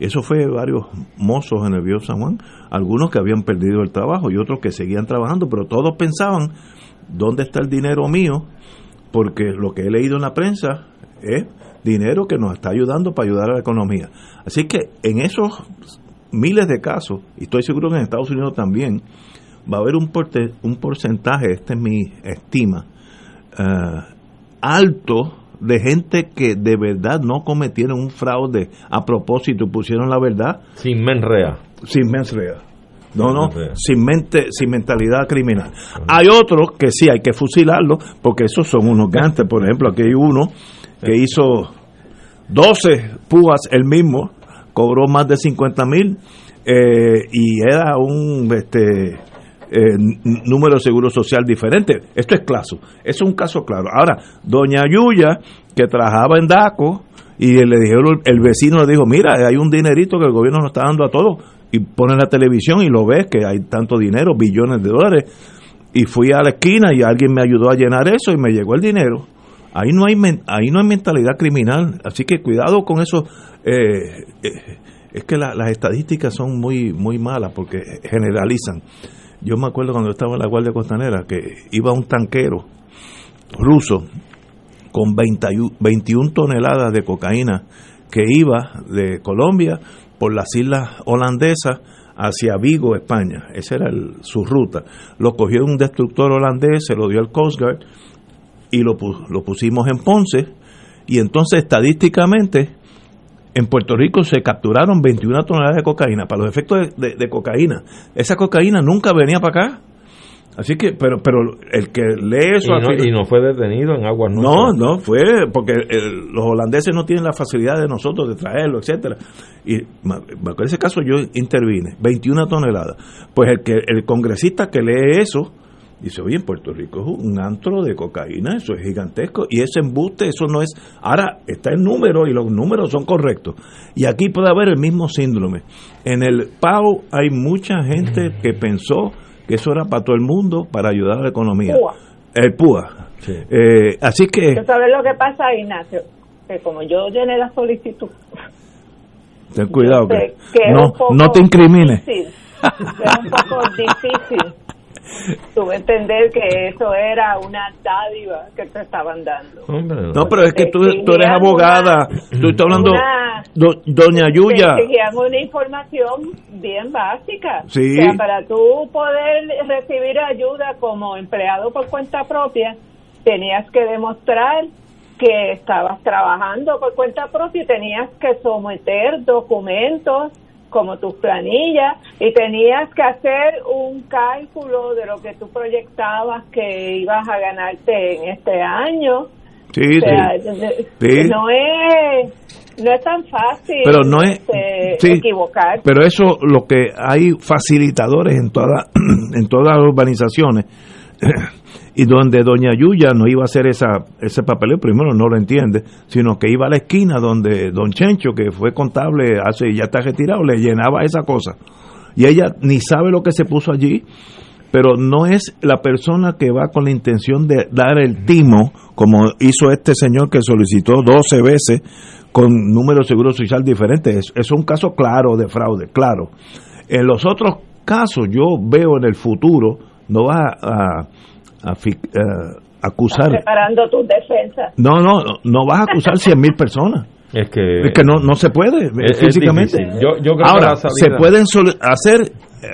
eso fue varios mozos en el Bio San Juan, algunos que habían perdido el trabajo y otros que seguían trabajando, pero todos pensaban, ¿dónde está el dinero mío? Porque lo que he leído en la prensa es dinero que nos está ayudando para ayudar a la economía. Así que en esos miles de casos, y estoy seguro que en Estados Unidos también, va a haber un, un porcentaje, esta es mi estima, eh, alto de gente que de verdad no cometieron un fraude a propósito, pusieron la verdad. Sin menrea. Sin menrea. No, no, sin mente, sin mentalidad criminal. Hay otros que sí hay que fusilarlos, porque esos son unos gantes. Por ejemplo, aquí hay uno que hizo 12 púas el mismo, cobró más de 50 mil eh, y era un este eh, número de seguro social diferente. Esto es claro, es un caso claro. Ahora, doña Yuya, que trabajaba en DACO, y le dijeron, el vecino le dijo, mira, hay un dinerito que el gobierno nos está dando a todos, y pone la televisión y lo ves que hay tanto dinero, billones de dólares, y fui a la esquina y alguien me ayudó a llenar eso y me llegó el dinero. Ahí no hay, ahí no hay mentalidad criminal, así que cuidado con eso. Eh, eh, es que las estadísticas son muy, muy malas porque generalizan. Yo me acuerdo cuando estaba en la Guardia Costanera que iba un tanquero ruso con 21 toneladas de cocaína que iba de Colombia por las islas holandesas hacia Vigo, España. Esa era su ruta. Lo cogió un destructor holandés, se lo dio al Coast Guard y lo, lo pusimos en Ponce. Y entonces estadísticamente en Puerto Rico se capturaron 21 toneladas de cocaína para los efectos de, cocaína. Esa cocaína nunca venía para acá. Así que, pero pero el que lee eso... Y no, fue detenido en aguas No, no, fue porque los holandeses no tienen la facilidad de nosotros de traerlo, etcétera Y en ese caso yo intervine, 21 toneladas. Pues el que el congresista que lee eso Dice, oye, en Puerto Rico es un antro de cocaína, eso es gigantesco, y ese embuste, eso no es... Ahora, está el número y los números son correctos. Y aquí puede haber el mismo síndrome. En el PAO hay mucha gente que pensó que eso era para todo el mundo, para ayudar a la economía. El PUA. Eh, así que... ¿Sabes lo que pasa, Ignacio? Que como yo llené la solicitud... Ten cuidado, que, no, no te incrimines. es un poco difícil tuve entender que eso era una dádiva que te estaban dando. no, pero es que tú, eres abogada, tú estás hablando, doña Yuya. Exigían una información bien básica. Sí. O sea, para tú poder recibir ayuda como empleado por cuenta propia, tenías que demostrar que estabas trabajando por cuenta propia y tenías que someter documentos como tus planillas y tenías que hacer un cálculo de lo que tú proyectabas que ibas a ganarte en este año. Sí, sí. No es no es tan fácil pero no es este, equivocar. Pero eso lo que hay facilitadores en toda [CLEARS THROAT] en todas las urbanizaciones [COUGHS] y donde doña Yuya no iba a hacer esa, ese papeleo, primero no lo entiende, sino que iba a la esquina donde don Chencho, que fue contable hace ya está retirado, le llenaba esa cosa. Y ella ni sabe lo que se puso allí, pero no es la persona que va con la intención de dar el timo, como hizo este señor que solicitó 12 veces con número de seguro social diferentes. Es, es un caso claro de fraude, claro. En los otros casos yo veo en el futuro, no vas a, a fi- eh, acusar, preparando tus defensas. no, no, no, vas a acusar 100 mil personas. Es que, Es que no, no se puede Es- es físicamente. difícil. Yo- yo creo que Ahora, salida- se pueden sol- hacer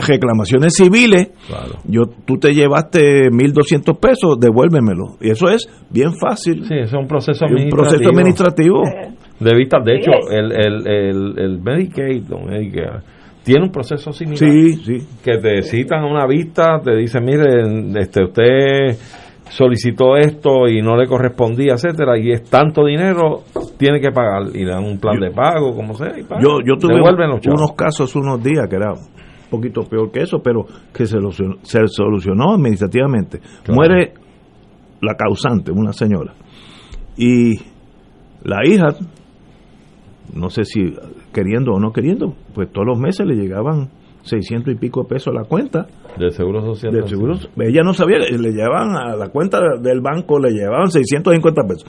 reclamaciones civiles. Yo, tú te llevaste 1.200 pesos, devuélvemelo. Y eso es bien fácil. Sí, es un proceso Es un administrativo. proceso administrativo. De vista, de hecho, el, el, el, el Medicaid, Medicare, tiene un proceso similar. Sí, sí. Que te citan a una vista, te dicen, mire, este, usted solicitó esto y no le correspondía, etcétera, y es tanto dinero, tiene que pagar. Y le dan un plan de pago, como sea, y paga. Yo, yo tuve los unos casos unos días que era un poquito peor que eso, pero que se solucionó, se solucionó administrativamente. Muere la causante, una señora. Y la hija, no sé si queriendo o no queriendo, pues todos los meses le llegaban 600 y pico de pesos a la cuenta. Del Seguro Social. Del seguro, ella no sabía, le llevaban a la cuenta del banco, le llevaban 650 pesos.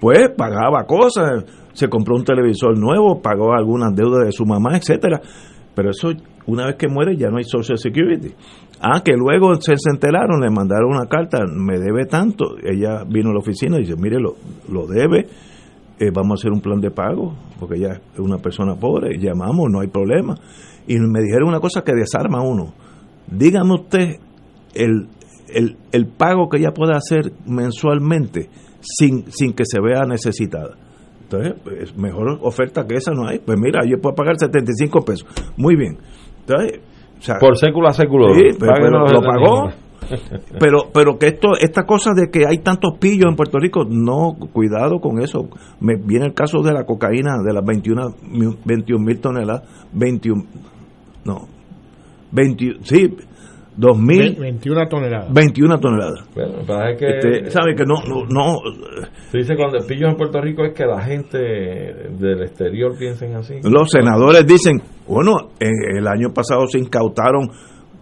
Pues pagaba cosas, se compró un televisor nuevo, pagó algunas deudas de su mamá, etcétera. Pero eso, una vez que muere, ya no hay Social Security. Ah, que luego se, se enteraron, le mandaron una carta, me debe tanto. Ella vino a la oficina y dice, mire, lo, lo debe, eh, vamos a hacer un plan de pago, porque ella es una persona pobre, llamamos, no hay problema. Y me dijeron una cosa que desarma a uno. Dígame usted el, el, el pago que ella puede hacer mensualmente sin, sin que se vea necesitada. Entonces, pues, mejor oferta que esa no hay. Pues mira, yo puedo pagar 75 pesos. Muy bien. Entonces, o sea, Por século a século. Sí, pero, Páguenos pero lo pagó. [LAUGHS] Pero, pero que esto, esta cosa de que hay tantos pillos en Puerto Rico, no, cuidado con eso. Me viene el caso de la cocaína, de las 21 mil 21 mil toneladas, 21, no, 20, sí, 2000, 21 toneladas. 21 toneladas. Bueno, pero es que. Este, ¿Sabe que no, no, no, Se dice cuando el pillo en Puerto Rico es que la gente del exterior piensen así. Los senadores dicen, bueno, en el año pasado se incautaron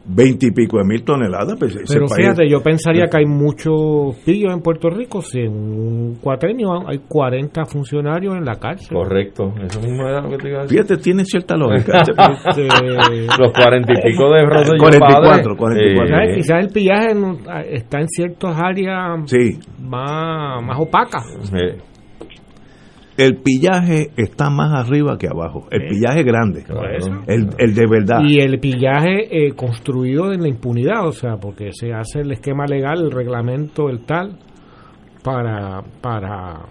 20 y pico de mil toneladas. Pues ese Pero país- fíjate, yo pensaría que hay muchos pillos en Puerto Rico. Si en un cuatrenio hay 40 funcionarios en la cárcel. Correcto, eso mismo era lo que te iba a decir. Fíjate, tiene cierta lógica. [LAUGHS] Este, [LAUGHS] Los cuarenta y pico de Rosselló 44, padre, 44. ¿sabes? eh, Quizás el pillaje está en ciertas áreas Sí. más, más opacas. eh, El pillaje está más arriba que abajo. El pillaje grande. El, el de verdad. Y el pillaje eh, construido en la impunidad, o sea, porque se hace el esquema legal, el reglamento, el tal, para, para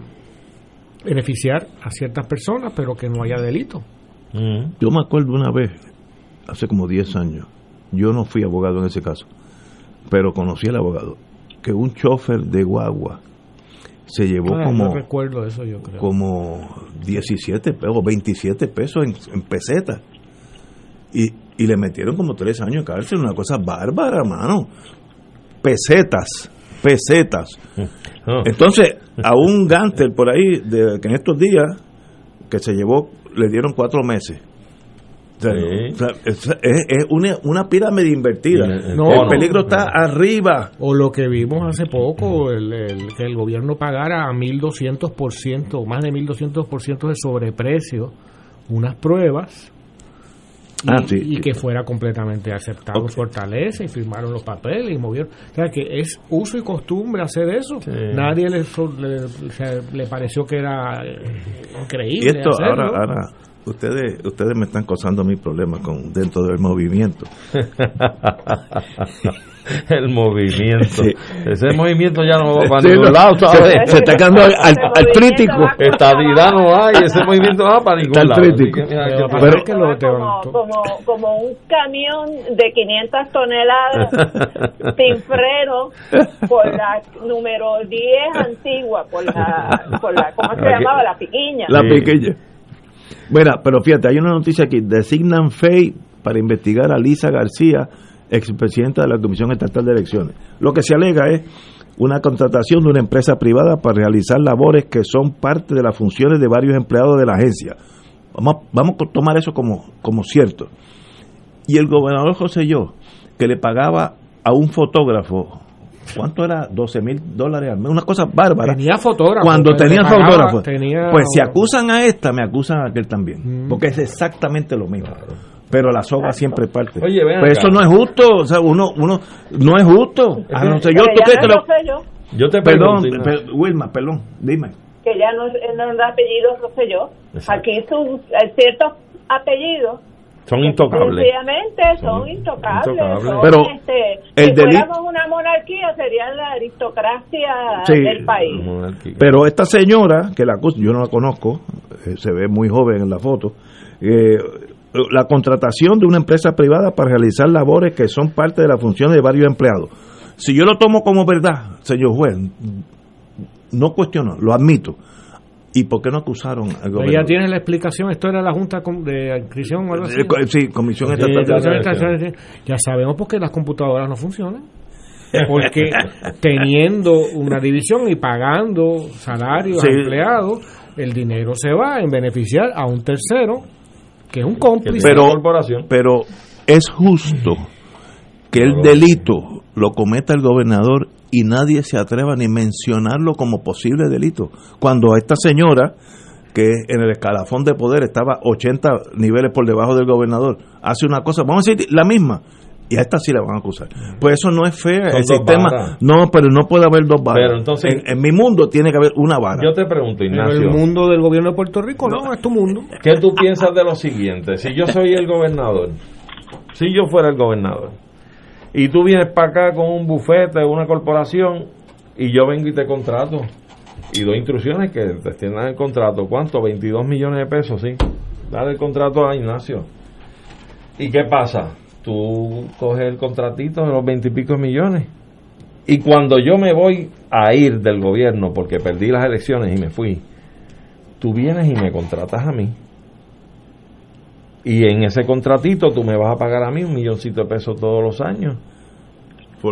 beneficiar a ciertas personas, pero que no haya delito. Yo me acuerdo una vez, hace como 10 años, yo no fui abogado en ese caso, pero conocí al abogado, que un chofer de guagua se llevó Ah, como, no recuerdo eso, yo creo. como 17 pesos, 27 pesos en, en pesetas. Y, y le metieron como 3 años de cárcel, una cosa bárbara, mano. Pesetas, pesetas. Entonces, a un Gantel por ahí, de, que en estos días, que se llevó, le dieron cuatro meses. O sea, o sea, es, es- es una, una pirámide invertida. el el tono. peligro está arriba. O lo que vimos hace poco, el, el- que el gobierno pagara a 1.200%, más de 1.200% de sobreprecio, unas pruebas y, Ah, sí, y sí. que fuera completamente aceptado en Fortaleza y firmaron los papeles y movieron. O sea, que es uso y costumbre hacer eso. Nadie le, so- le, le pareció que era eh, increíble. Y esto, hacerlo. ahora, ahora, ustedes, ustedes me están causando mis problemas con dentro del movimiento. [LAUGHS] el movimiento. Sí. Ese movimiento ya no va para Sí, ningún no. lado, ¿sabes? Se- se está quedando al- al- artrítico. Estadidad no hay, ese movimiento no va para ningún Está lado. que, mira, Pero que- que lo como, como, como un camión de 500 toneladas [LAUGHS] sin freno por la número 10 antigua, por la, por la ¿cómo se llamaba? La piquiña. La pequeña. Bueno, pero fíjate, hay una noticia aquí. Designan FEI para investigar a Lisa García expresidenta de la Comisión Estatal de Elecciones. Lo que se alega es una contratación de una empresa privada para realizar labores que son parte de las funciones de varios empleados de la agencia. Vamos, vamos a tomar eso como, como cierto. Y el gobernador José Yo, que le pagaba a un fotógrafo, ¿cuánto era? 12 mil dólares al mes, una cosa bárbara. Tenía fotógrafo. Cuando tenía pagaba, fotógrafo. tenía- Pues si acusan a esta, me acusan a aquel también. Porque es exactamente lo mismo. Pero la soga siempre parte. Oye, ven Pues acá. eso no es justo. O sea, uno, uno no es justo. Ah, no sé, yo, ¿tú no lo- Yo te Perdón, per- Wilma, perdón, dime. que ya no es, no es el apellido Rosselló. Exacto. Aquí sus eh, ciertos apellidos son intocables. sencillamente son intocables. intocables. son, Pero este, el si delito- fuéramos una monarquía sería la aristocracia Sí. del país. Pero esta señora, que la acusa, yo no la conozco, eh, se ve muy joven en la foto, eh, la contratación de una empresa privada para realizar labores que son parte de la función de varios empleados. Si yo lo tomo como verdad, señor juez, no cuestiono, lo admito. ¿Y por qué no acusaron al Pero gobernador? ya tienes la explicación. Esto era la Junta de Inscripción o algo así. Eh, sí, Comisión Estatal de de- Ya sabemos por qué las computadoras no funcionan. Porque teniendo una división y pagando salarios Sí. a empleados, el dinero se va en beneficiar a un tercero que es un cómplice. pero, pero es justo que el delito lo cometa el gobernador y nadie se atreva ni mencionarlo como posible delito. Cuando esta señora, que en el escalafón de poder estaba 80 niveles por debajo del gobernador, hace una cosa, vamos a decir la misma, y a esta sí la van a acusar. Pues eso no es feo, el sistema, varas. no, pero no puede haber dos varas. Pero entonces- en, en mi mundo tiene que haber una vara. Yo te pregunto, Pero Ignacio. el mundo del gobierno de Puerto Rico no, es tu mundo. ¿Qué tú piensas de lo siguiente? Si yo soy el gobernador, si yo fuera el gobernador, y tú vienes para acá con un bufete, una corporación, y yo vengo y te contrato, y doy instrucciones que te extiendan el contrato, ¿cuánto? 22 millones de pesos, sí. Dale el contrato a Ignacio. ¿Y qué pasa? Tú coges el contratito de los 20 y pico millones. Y cuando yo me voy a ir del gobierno porque perdí las elecciones y me fui, tú vienes y me contratas a mí. Y en ese contratito tú me vas a pagar a mí un milloncito de pesos todos los años.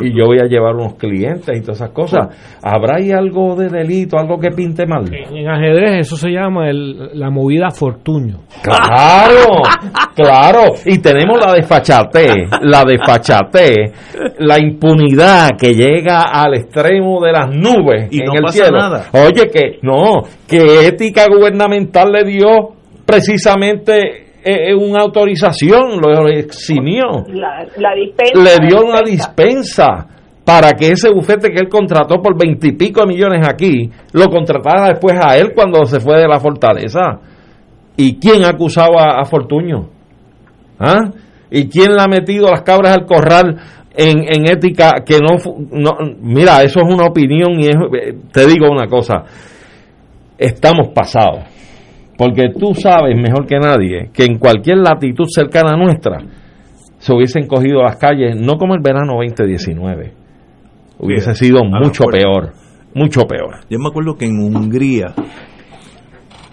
y yo voy a llevar unos clientes y todas esas cosas. ¿Habrá ahí algo de delito, algo que pinte mal? En ajedrez eso se llama el- la movida fortuño. Claro, [LAUGHS] claro. Y tenemos la desfachate, la desfachate, la impunidad que llega al extremo de las nubes Y en no el pasa cielo. nada. Oye, que no, que ética gubernamental le dio precisamente eh, eh, una autorización, lo eximió La, la dispensa. le dio la una dispensa para que ese bufete que él contrató por veintipico millones aquí, lo contratara después a él cuando se fue de la fortaleza. ¿Y quién acusaba a Fortuño? ¿Ah? ¿Y quién le ha metido las cabras al corral en, en ética que no, no... Mira, eso es una opinión y es- eh, te digo una cosa, estamos pasados. Porque tú sabes mejor que nadie que en cualquier latitud cercana a nuestra se hubiesen cogido las calles, no como el verano 2019. Hubiese sido mucho peor, mucho peor. Yo me acuerdo que en Hungría,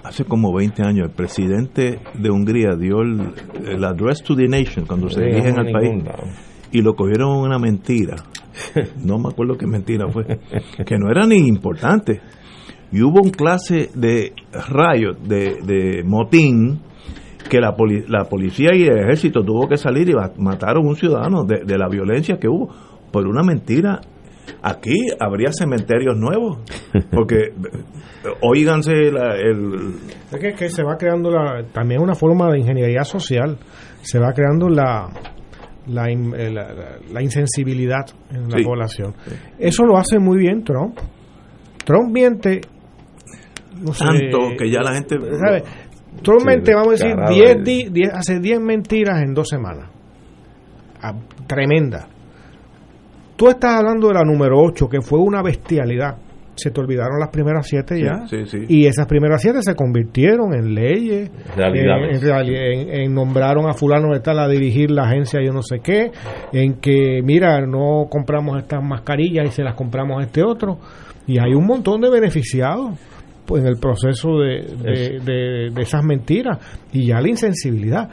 hace como 20 años, el presidente de Hungría dio el, el address to the nation cuando se dirigen al país lado. y lo cogieron una mentira. [LAUGHS] No me acuerdo qué mentira fue, que no era ni importante. Y hubo un clase de rayo, de, de motín, que la, poli- la policía y el ejército tuvo que salir y mataron a un ciudadano de, de la violencia que hubo por una mentira. Aquí habría cementerios nuevos, porque [LAUGHS] oíganse la- el, Es que, que se va creando la, también una forma de ingeniería social, se va creando la, la, in- eh, la- la- la insensibilidad en la Sí. población. Eso lo hace muy bien Trump. Trump miente no sé, tanto que ya la gente ¿sabe? Sí, miente, vamos a decir, descarado 10 es. di- 10 hace 10 mentiras en dos semanas. Ah, tremenda. Tú estás hablando de la número 8, que fue una bestialidad. Se te olvidaron las primeras 7 Sí, ya. sí, sí. Y esas primeras 7 se convirtieron en leyes. En- en nombraron a fulano de tal a dirigir la agencia yo no sé qué. En que, mira, no compramos estas mascarillas y se las compramos a este otro. Y hay un montón de beneficiados pues, en el proceso de, de- de- de esas mentiras. Y ya la insensibilidad.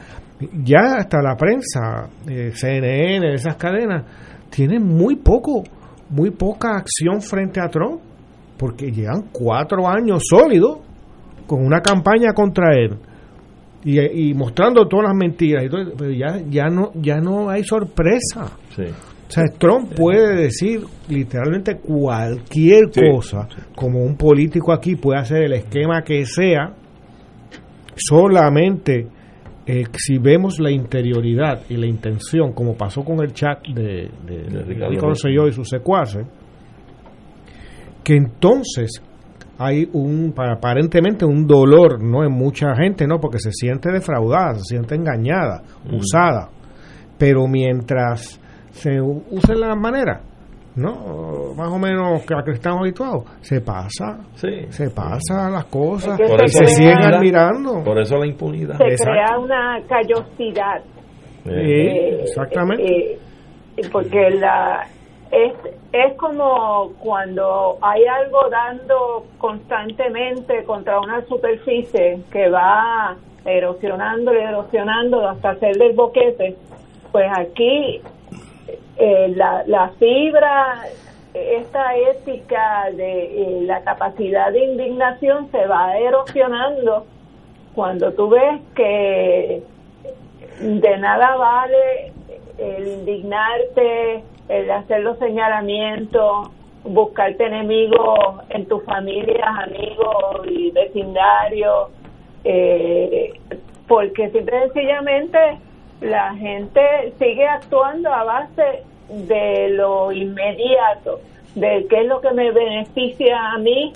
ya hasta la prensa, eh, CNN, esas cadenas, tienen muy poco, muy poca acción frente a Trump, porque llevan cuatro años sólidos con una campaña contra él y, mostrando todas las mentiras, pero ya, ya, no, ya no hay sorpresa. O sea, Trump puede decir literalmente cualquier cosa, como un político aquí puede hacer el esquema que sea, solamente eh, si la interioridad y la intención, como pasó con el chat de, de, de Ricardo y sus secuaces, que entonces hay un aparentemente un dolor no en mucha gente no porque se siente defraudada se siente engañada mm. usada. Pero mientras se usen las maneras no más o menos que a que estamos habituados. Se pasa se pasa las cosas se, siguen admirando. Por eso la impunidad. Se crea una callosidad. Eh, exactamente. eh, porque la es, es como cuando hay algo dando constantemente contra una superficie que va erosionando y erosionando hasta hacer del boquete, pues aquí eh, la, la fibra, esta ética de eh, la capacidad de indignación se va erosionando. Cuando tú ves que de nada vale el indignarte, el hacer los señalamientos, buscarte enemigos en tu familia, amigos y vecindarios, eh, porque simple sencillamente la gente sigue actuando a base de lo inmediato, de qué es lo que me beneficia a mí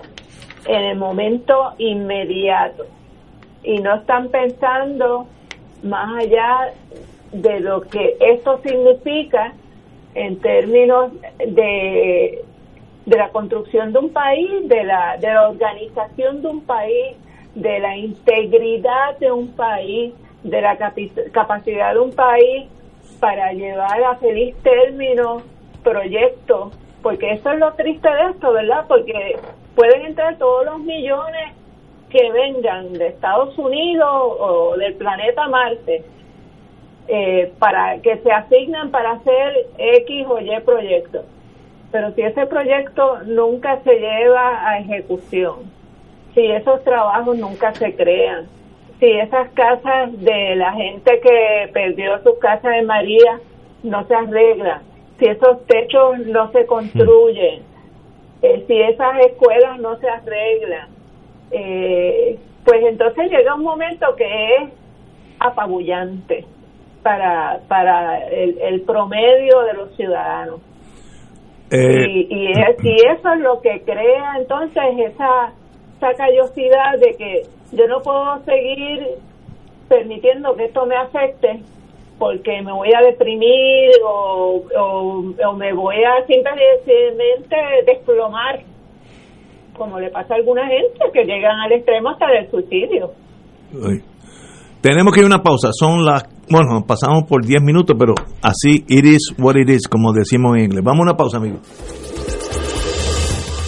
en el momento inmediato. Y no están pensando más allá de lo que esto significa en términos de, de la construcción de un país, de la, de la organización de un país, de la integridad de un país, de la capacidad de un país para llevar a feliz término proyectos, porque eso es lo triste de esto, ¿verdad? Porque pueden entrar todos los millones que vengan de Estados Unidos o del planeta Marte, eh, para que se asignan para hacer X o Y proyectos. Pero si ese proyecto nunca se lleva a ejecución, si esos trabajos nunca se crean, si esas casas de la gente que perdió sus casas en María no se arreglan, si esos techos no se construyen, eh, si esas escuelas no se arreglan, eh, pues entonces llega un momento que es apabullante para, para el, promedio de los ciudadanos. Eh, y, y, eso es lo que crea entonces esa, esa callosidad de que yo no puedo seguir permitiendo que esto me afecte porque me voy a deprimir o, o, me voy a simplemente desplomar, como le pasa a alguna gente que llegan al extremo hasta del suicidio. Tenemos que ir a una pausa. Son las. Bueno, pasamos por 10 minutos, pero así, it is what it is, como decimos en inglés. Vamos a una pausa, amigos.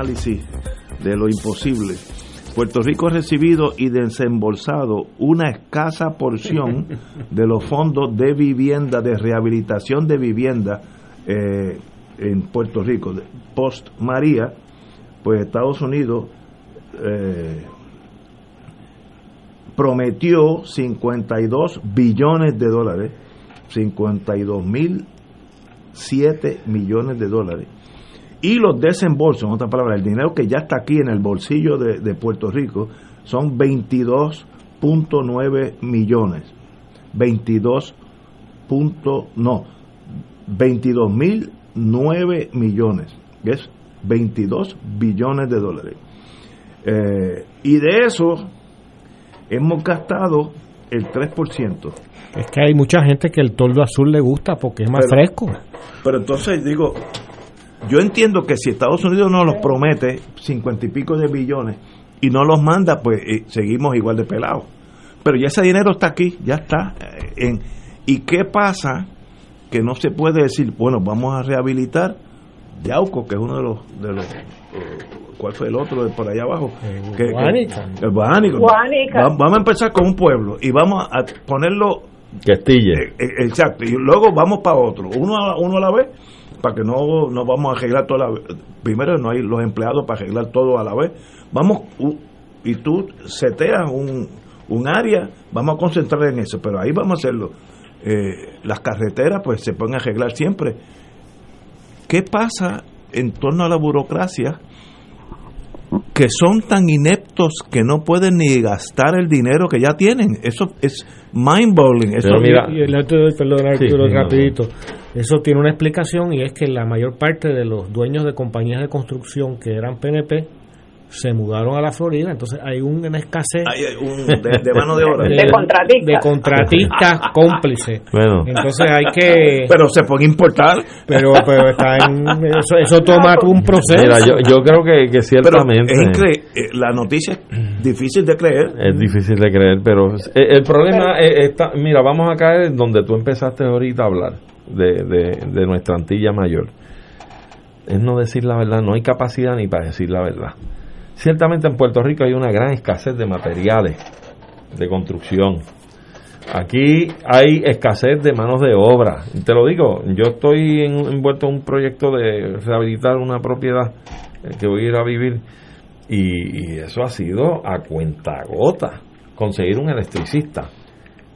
Análisis de lo imposible. Puerto Rico ha recibido y desembolsado una escasa porción [LAUGHS] de los fondos de vivienda, de rehabilitación de vivienda eh, en Puerto Rico. Post María, pues Estados Unidos eh, prometió 52 billones de dólares, 52 mil 7 millones de dólares y los desembolsos, en otras palabras, el dinero que ya está aquí en el bolsillo de, Puerto Rico son 22.9 millones. 22. no, 22.009 millones, que es 22 billones de dólares. Eh, y de eso hemos gastado el 3%. Es que hay mucha gente que el toldo azul le gusta porque es más fresco. Pero entonces digo, yo entiendo que si Estados Unidos nos los promete cincuenta y pico de billones y no los manda, pues eh, seguimos igual de pelados. Pero ya ese dinero está aquí, ya está. Eh, en, ¿Y qué pasa? Que no se puede decir, bueno, vamos a rehabilitar Yauco, que es uno de los... De los eh, ¿Cuál fue el otro de por allá abajo? El que, el vamos a empezar con un pueblo y vamos a ponerlo... Castilla. exacto. Y luego vamos para otro. Uno a, uno a la vez para que no nos vamos a arreglar toda la primero no hay los empleados para arreglar todo a la vez vamos y tú seteas un, un área vamos a concentrar en eso pero ahí vamos a hacerlo eh, las carreteras pues se pueden arreglar siempre ¿qué pasa en torno a la burocracia que son tan ineptos que no pueden ni gastar el dinero que ya tienen. Eso es mind blowing. Eso mira, perdón, rapidito. Eso tiene una explicación y es que la mayor parte de los dueños de compañías de construcción que eran PNP se mudaron a la Florida, entonces hay una escasez de, mano de obra. [LAUGHS] De, contratistas. De contratistas [LAUGHS] cómplices. Bueno. Entonces hay que... Pero se puede importar. Pero, pero está en... Eso, eso toma un proceso. Mira, yo, yo creo que, que ciertamente... Eh, la noticia es difícil de creer. Es difícil de creer, pero eh, el, problema está... Mira, vamos a caer donde tú empezaste ahorita a hablar de, de, de nuestra Antilla Mayor. Es no decir la verdad, no hay capacidad ni para decir la verdad. Ciertamente en Puerto Rico hay una gran escasez de materiales de construcción. Aquí hay escasez de manos de obra. Te lo digo, yo estoy envuelto en un proyecto de rehabilitar una propiedad eh, que voy a ir a vivir y, eso ha sido a cuenta gota. Conseguir un electricista,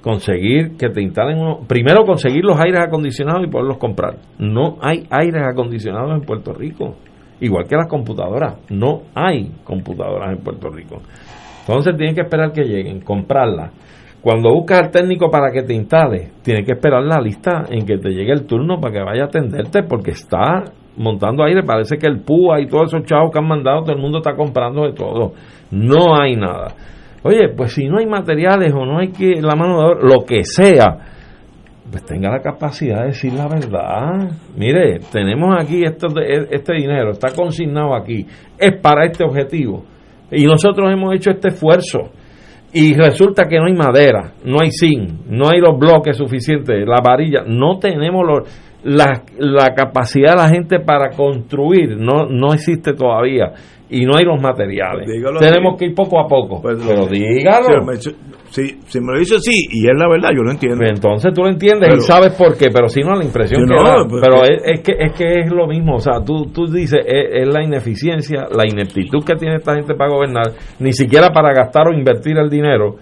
conseguir que te instalen uno, primero conseguir los aires acondicionados y poderlos comprar. No hay aires acondicionados en Puerto Rico igual que las computadoras. No hay computadoras en Puerto Rico. Entonces tienen que esperar que lleguen, comprarlas. Cuando buscas al técnico para que te instale, tienes que esperar la lista en que te llegue el turno para que vaya a atenderte porque está montando aire. Parece que el PUA y todos esos chavos que han mandado, todo el mundo está comprando de todo. No hay nada. Oye, pues si no hay materiales o no hay que la mano de obra, lo que sea, pues tenga la capacidad de decir la verdad. Mire, tenemos aquí esto, este dinero, está consignado aquí, es para este objetivo. Y nosotros hemos hecho este esfuerzo. Y resulta que no hay madera, no hay zinc, no hay los bloques suficientes, la varilla, no tenemos los, la, la capacidad de la gente para construir, no, no existe todavía y no hay los materiales. Tenemos que ir poco a poco. Pues pero dígalo. Si, si, me lo dice sí, y es la verdad, yo lo entiendo. Pues entonces tú lo entiendes y sabes por qué, pero si no, la impresión que da, pues Pero es, es, que, es que es lo mismo, o sea, tú, tú dices, es, la ineficiencia, la ineptitud que tiene esta gente para gobernar, ni siquiera para gastar o invertir el dinero.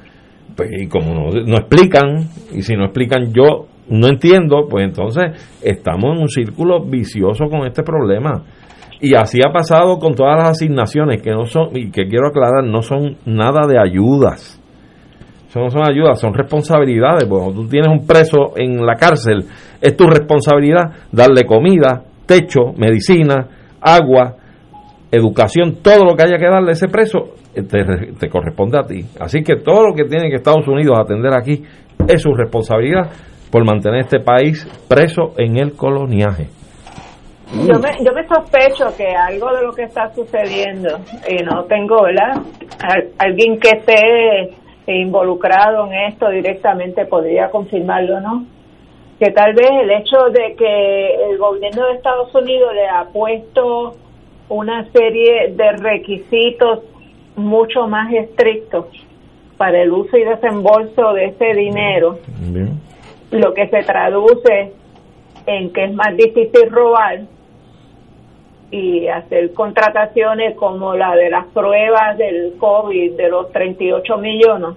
Pues, y como no, no explican, y si no explican yo no entiendo, pues entonces estamos en un círculo vicioso con este problema. Y así ha pasado con todas las asignaciones que no son, y que quiero aclarar, no son nada de ayudas. Eso no son ayudas, son responsabilidades. Bueno, tú tienes un preso en la cárcel, es tu responsabilidad darle comida, techo, medicina, agua, educación, todo lo que haya que darle a ese preso, eh, te, te corresponde a ti. Así que todo lo que tiene que Estados Unidos atender aquí es su responsabilidad por mantener este país preso en el coloniaje. Yo me, yo me sospecho que algo de lo que está sucediendo, y no tengo, ¿verdad? alguien que esté involucrado en esto directamente podría confirmarlo, ¿no? Que tal vez el hecho de que el gobierno de Estados Unidos le ha puesto una serie de requisitos mucho más estrictos para el uso y desembolso de ese dinero, lo que se traduce en que es más difícil robar y hacer contrataciones como la de las pruebas del COVID de los 38 millones,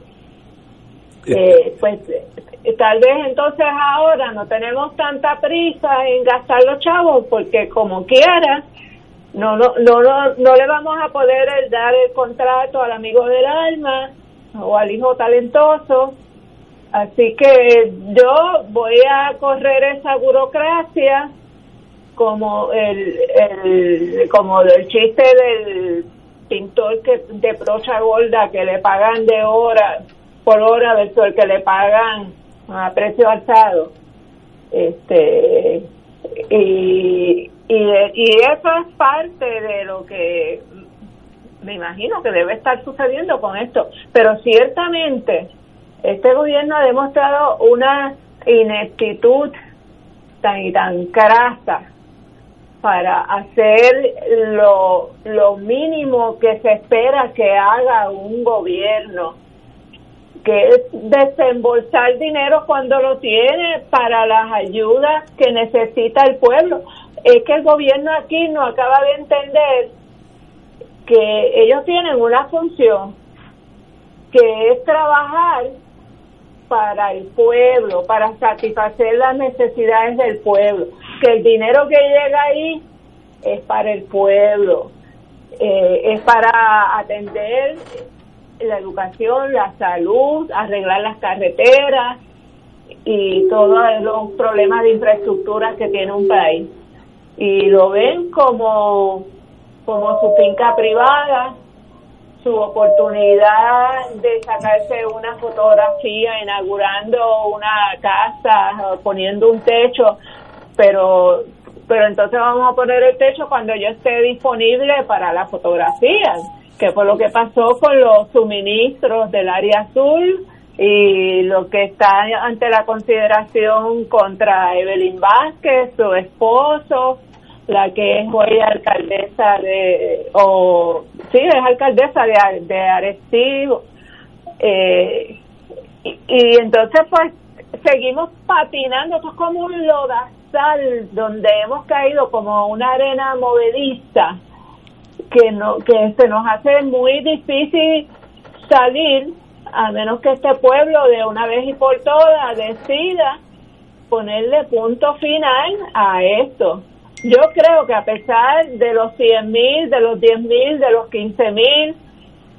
eh, pues tal vez entonces ahora no tenemos tanta prisa en gastar los chavos porque como quiera no no no no, le vamos a poder dar el contrato al amigo del alma o al hijo talentoso así que yo voy a correr esa burocracia como el, el como el chiste del pintor que de brocha gorda que le pagan de hora por hora versus el que le pagan a precio alzado. Este y, y, y eso es parte de lo que me imagino que debe estar sucediendo con esto. Pero ciertamente este gobierno ha demostrado una ineptitud tan y tan crasa para hacer lo, lo mínimo que se espera que haga un gobierno, que es desembolsar dinero cuando lo tiene para las ayudas que necesita el pueblo. Es que el gobierno aquí no acaba de entender que ellos tienen una función que es trabajar para el pueblo, para satisfacer las necesidades del pueblo, que el dinero que llega ahí es para el pueblo, eh, es para atender la educación, la salud, arreglar las carreteras y todos los problemas de infraestructura que tiene un país. Y lo ven como, como su finca privada, su oportunidad de sacarse una fotografía inaugurando una casa, poniendo un techo, pero pero entonces vamos a poner el techo cuando yo esté disponible para las fotografías, que fue lo que pasó con los suministros del área azul y lo que está ante la consideración contra Evelyn Vázquez, su esposo, la que es hoy alcaldesa de, o sí, es alcaldesa de, de Arecibo. Eh, y, entonces pues seguimos patinando, esto es como un lodazal donde hemos caído como una arena movediza que no que se nos hace muy difícil salir a menos que este pueblo de una vez y por todas decida ponerle punto final a esto Yo creo que a pesar de los 100 mil, de los 10 mil, de los 15 mil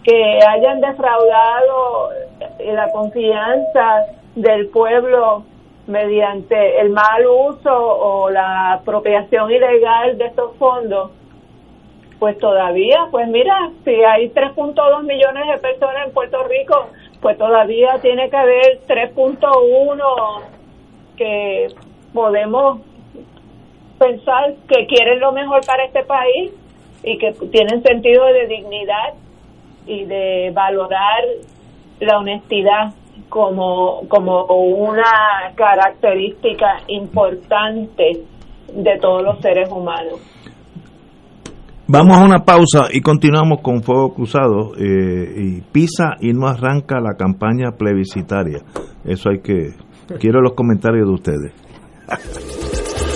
que hayan defraudado la confianza del pueblo mediante el mal uso o la apropiación ilegal de estos fondos, pues todavía, pues mira, si hay 3.2 millones de personas en Puerto Rico, pues todavía tiene que haber 3.1 que podemos pensar que quieren lo mejor para este país y que tienen sentido de dignidad y de valorar la honestidad como, como una característica importante de todos los seres humanos. Vamos a una pausa y continuamos con Fuego Cruzado. Eh, y pisa y no arranca la campaña plebiscitaria. Eso hay que. Quiero los comentarios de ustedes. [LAUGHS]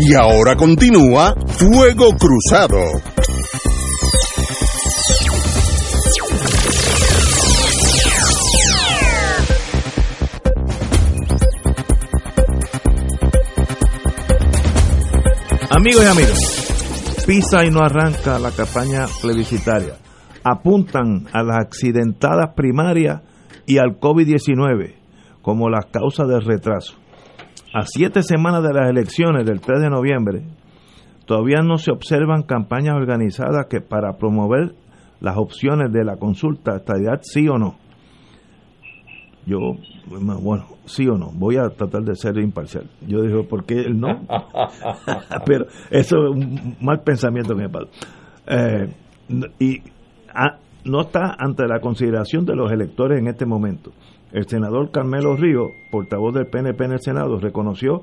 Y ahora continúa Fuego Cruzado. Amigos y amigas, pisa y no arranca la campaña plebiscitaria. Apuntan a las accidentadas primarias y al COVID-19 como las causas del retraso. A siete semanas de las elecciones del 3 de noviembre, todavía no se observan campañas organizadas que para promover las opciones de la consulta, estadidad sí o no. Yo, bueno, sí o no, voy a tratar de ser imparcial. Yo digo, ¿por qué el no? [LAUGHS] Pero eso es un mal pensamiento que me. Eh, y ah, no está ante la consideración de los electores en este momento. El senador Carmelo Río, portavoz del PNP en el Senado, reconoció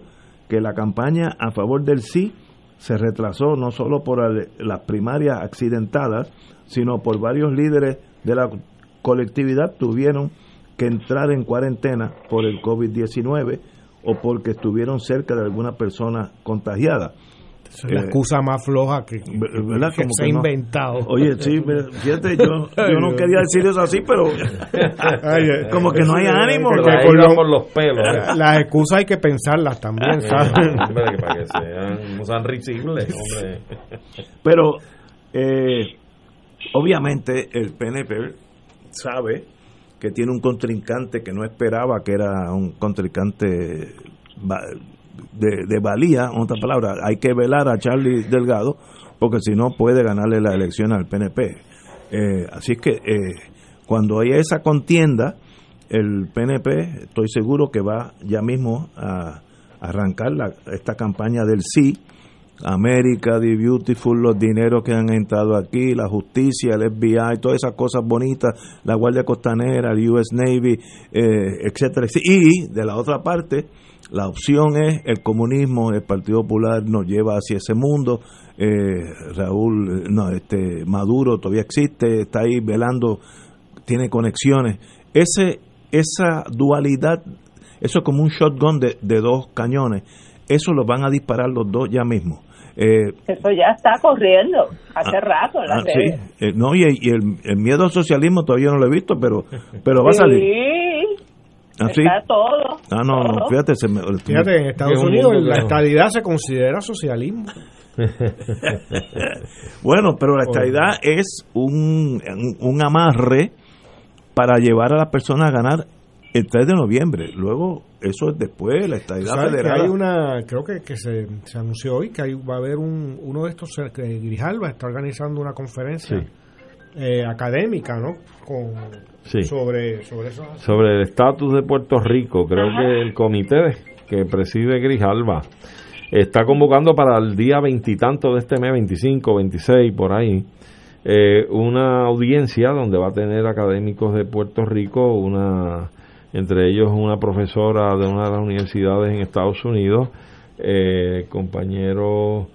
que la campaña a favor del sí se retrasó no solo por las primarias accidentadas, sino por varios líderes de la colectividad tuvieron que entrar en cuarentena por el COVID-19 o porque estuvieron cerca de alguna persona contagiada. La eh, excusa más floja que, se ha inventado. Oye, sí, fíjate, yo, yo no quería decir eso así, pero [LAUGHS] eh, como que no hay ánimo. por los pelos. Las excusas hay que pensarlas también, ¿sabes? hombre, para que sean, sean risibles, hombre. Pero, eh, obviamente, el PNP sabe que tiene un contrincante que no esperaba que era un contrincante de, valía, en otras palabras, hay que velar a Charlie Delgado porque si no puede ganarle la elección al PNP. Eh, así que eh, cuando haya esa contienda, el PNP estoy seguro que va ya mismo a arrancar la, esta campaña del sí América, The Beautiful, los dineros que han entrado aquí, la justicia, el FBI, todas esas cosas bonitas, la Guardia Costanera, el US Navy, eh, etcétera. Y de la otra parte, la opción es el comunismo, el Partido Popular nos lleva hacia ese mundo. Eh, Raúl, no, este Maduro todavía existe, está ahí velando, tiene conexiones. Ese, esa dualidad, eso es como un shotgun de, de dos cañones eso lo van a disparar los dos ya mismo. Eh, eso ya está corriendo hace ah, rato en la ah, eh, no, y, el, miedo al socialismo todavía no lo he visto, pero, pero va a salir. ¿Ah, está todo. Ah, no, no, fíjate. Se fíjate, en Estados Unidos la estadidad se considera socialismo. [LAUGHS] bueno, pero la estadidad es un, un amarre para llevar a las personas a ganar el 3 de noviembre. Luego, eso es después, la estadidad federal. hay una, creo que, que se, se, anunció hoy que hay, va a haber un, uno de estos, que Grijalva está organizando una conferencia eh, académica, ¿no? Con, sobre, sobre eso. Sobre el estatus de Puerto Rico. Creo que el comité que preside Grijalva está convocando para el día veintitanto de este mes, 25, 26, por ahí. Eh, una audiencia donde va a tener académicos de Puerto Rico, una entre ellos una profesora de una de las universidades en Estados Unidos, eh, compañero,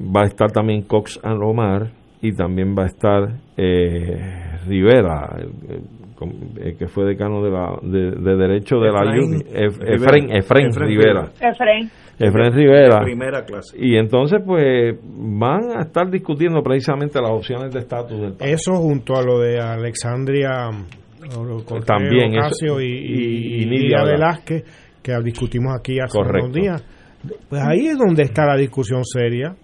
va a estar también Cox Romar y también va a estar eh, Rivera, el, que fue decano de, la, de, Derecho de la UNI, Efren, Rivera. Efren. Rivera. Primera clase. Y entonces, pues, van a estar discutiendo precisamente las opciones de estatus del país. Eso junto a lo de Alexandria también Ocasio y, y, Nidia Velázquez que discutimos aquí hace unos días pues ahí es donde está la discusión seria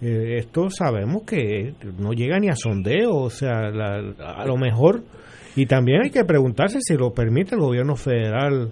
eh, esto sabemos que no llega ni a sondeo o sea a lo mejor y también hay que preguntarse si lo permite el gobierno federal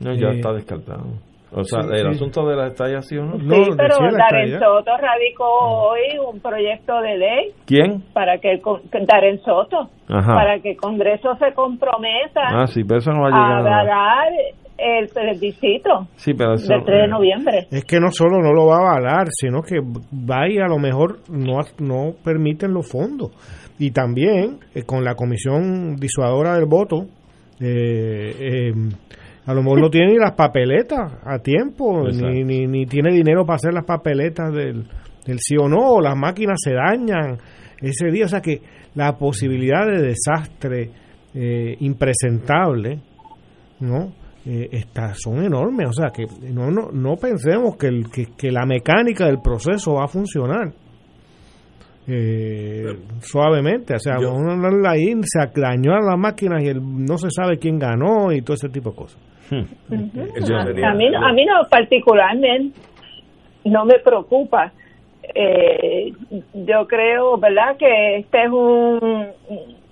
no ya eh, está descartado o sea, el asunto de la estallación. ¿no? Sí, pero Darren Soto radicó hoy un proyecto de ley. ¿Quién? Para que el Darren Soto. Para que el Congreso se comprometa ah, sí, pero eso no va a, llegar a dar el plebiscito sí, pero del 3 de noviembre. Es que no solo no lo va a avalar, sino que va y a lo mejor no, no permiten los fondos. Y también eh, con la comisión disuadora del voto, eh, eh, a lo mejor no tiene ni las papeletas a tiempo, ni, ni, tiene dinero para hacer las papeletas del, del sí o no, o las máquinas se dañan ese día. O sea que la posibilidad de desastre eh, impresentable, ¿no? Eh, está, son enormes. O sea que no, no, no pensemos que, el, que, la mecánica del proceso va a funcionar. Eh, suavemente, o sea, uno ahí se dañó a las máquinas y el, no se sabe quién ganó y todo ese tipo de cosas. a, mí, a mí no particularmente no me preocupa. Eh, yo creo, ¿verdad?, que este es un,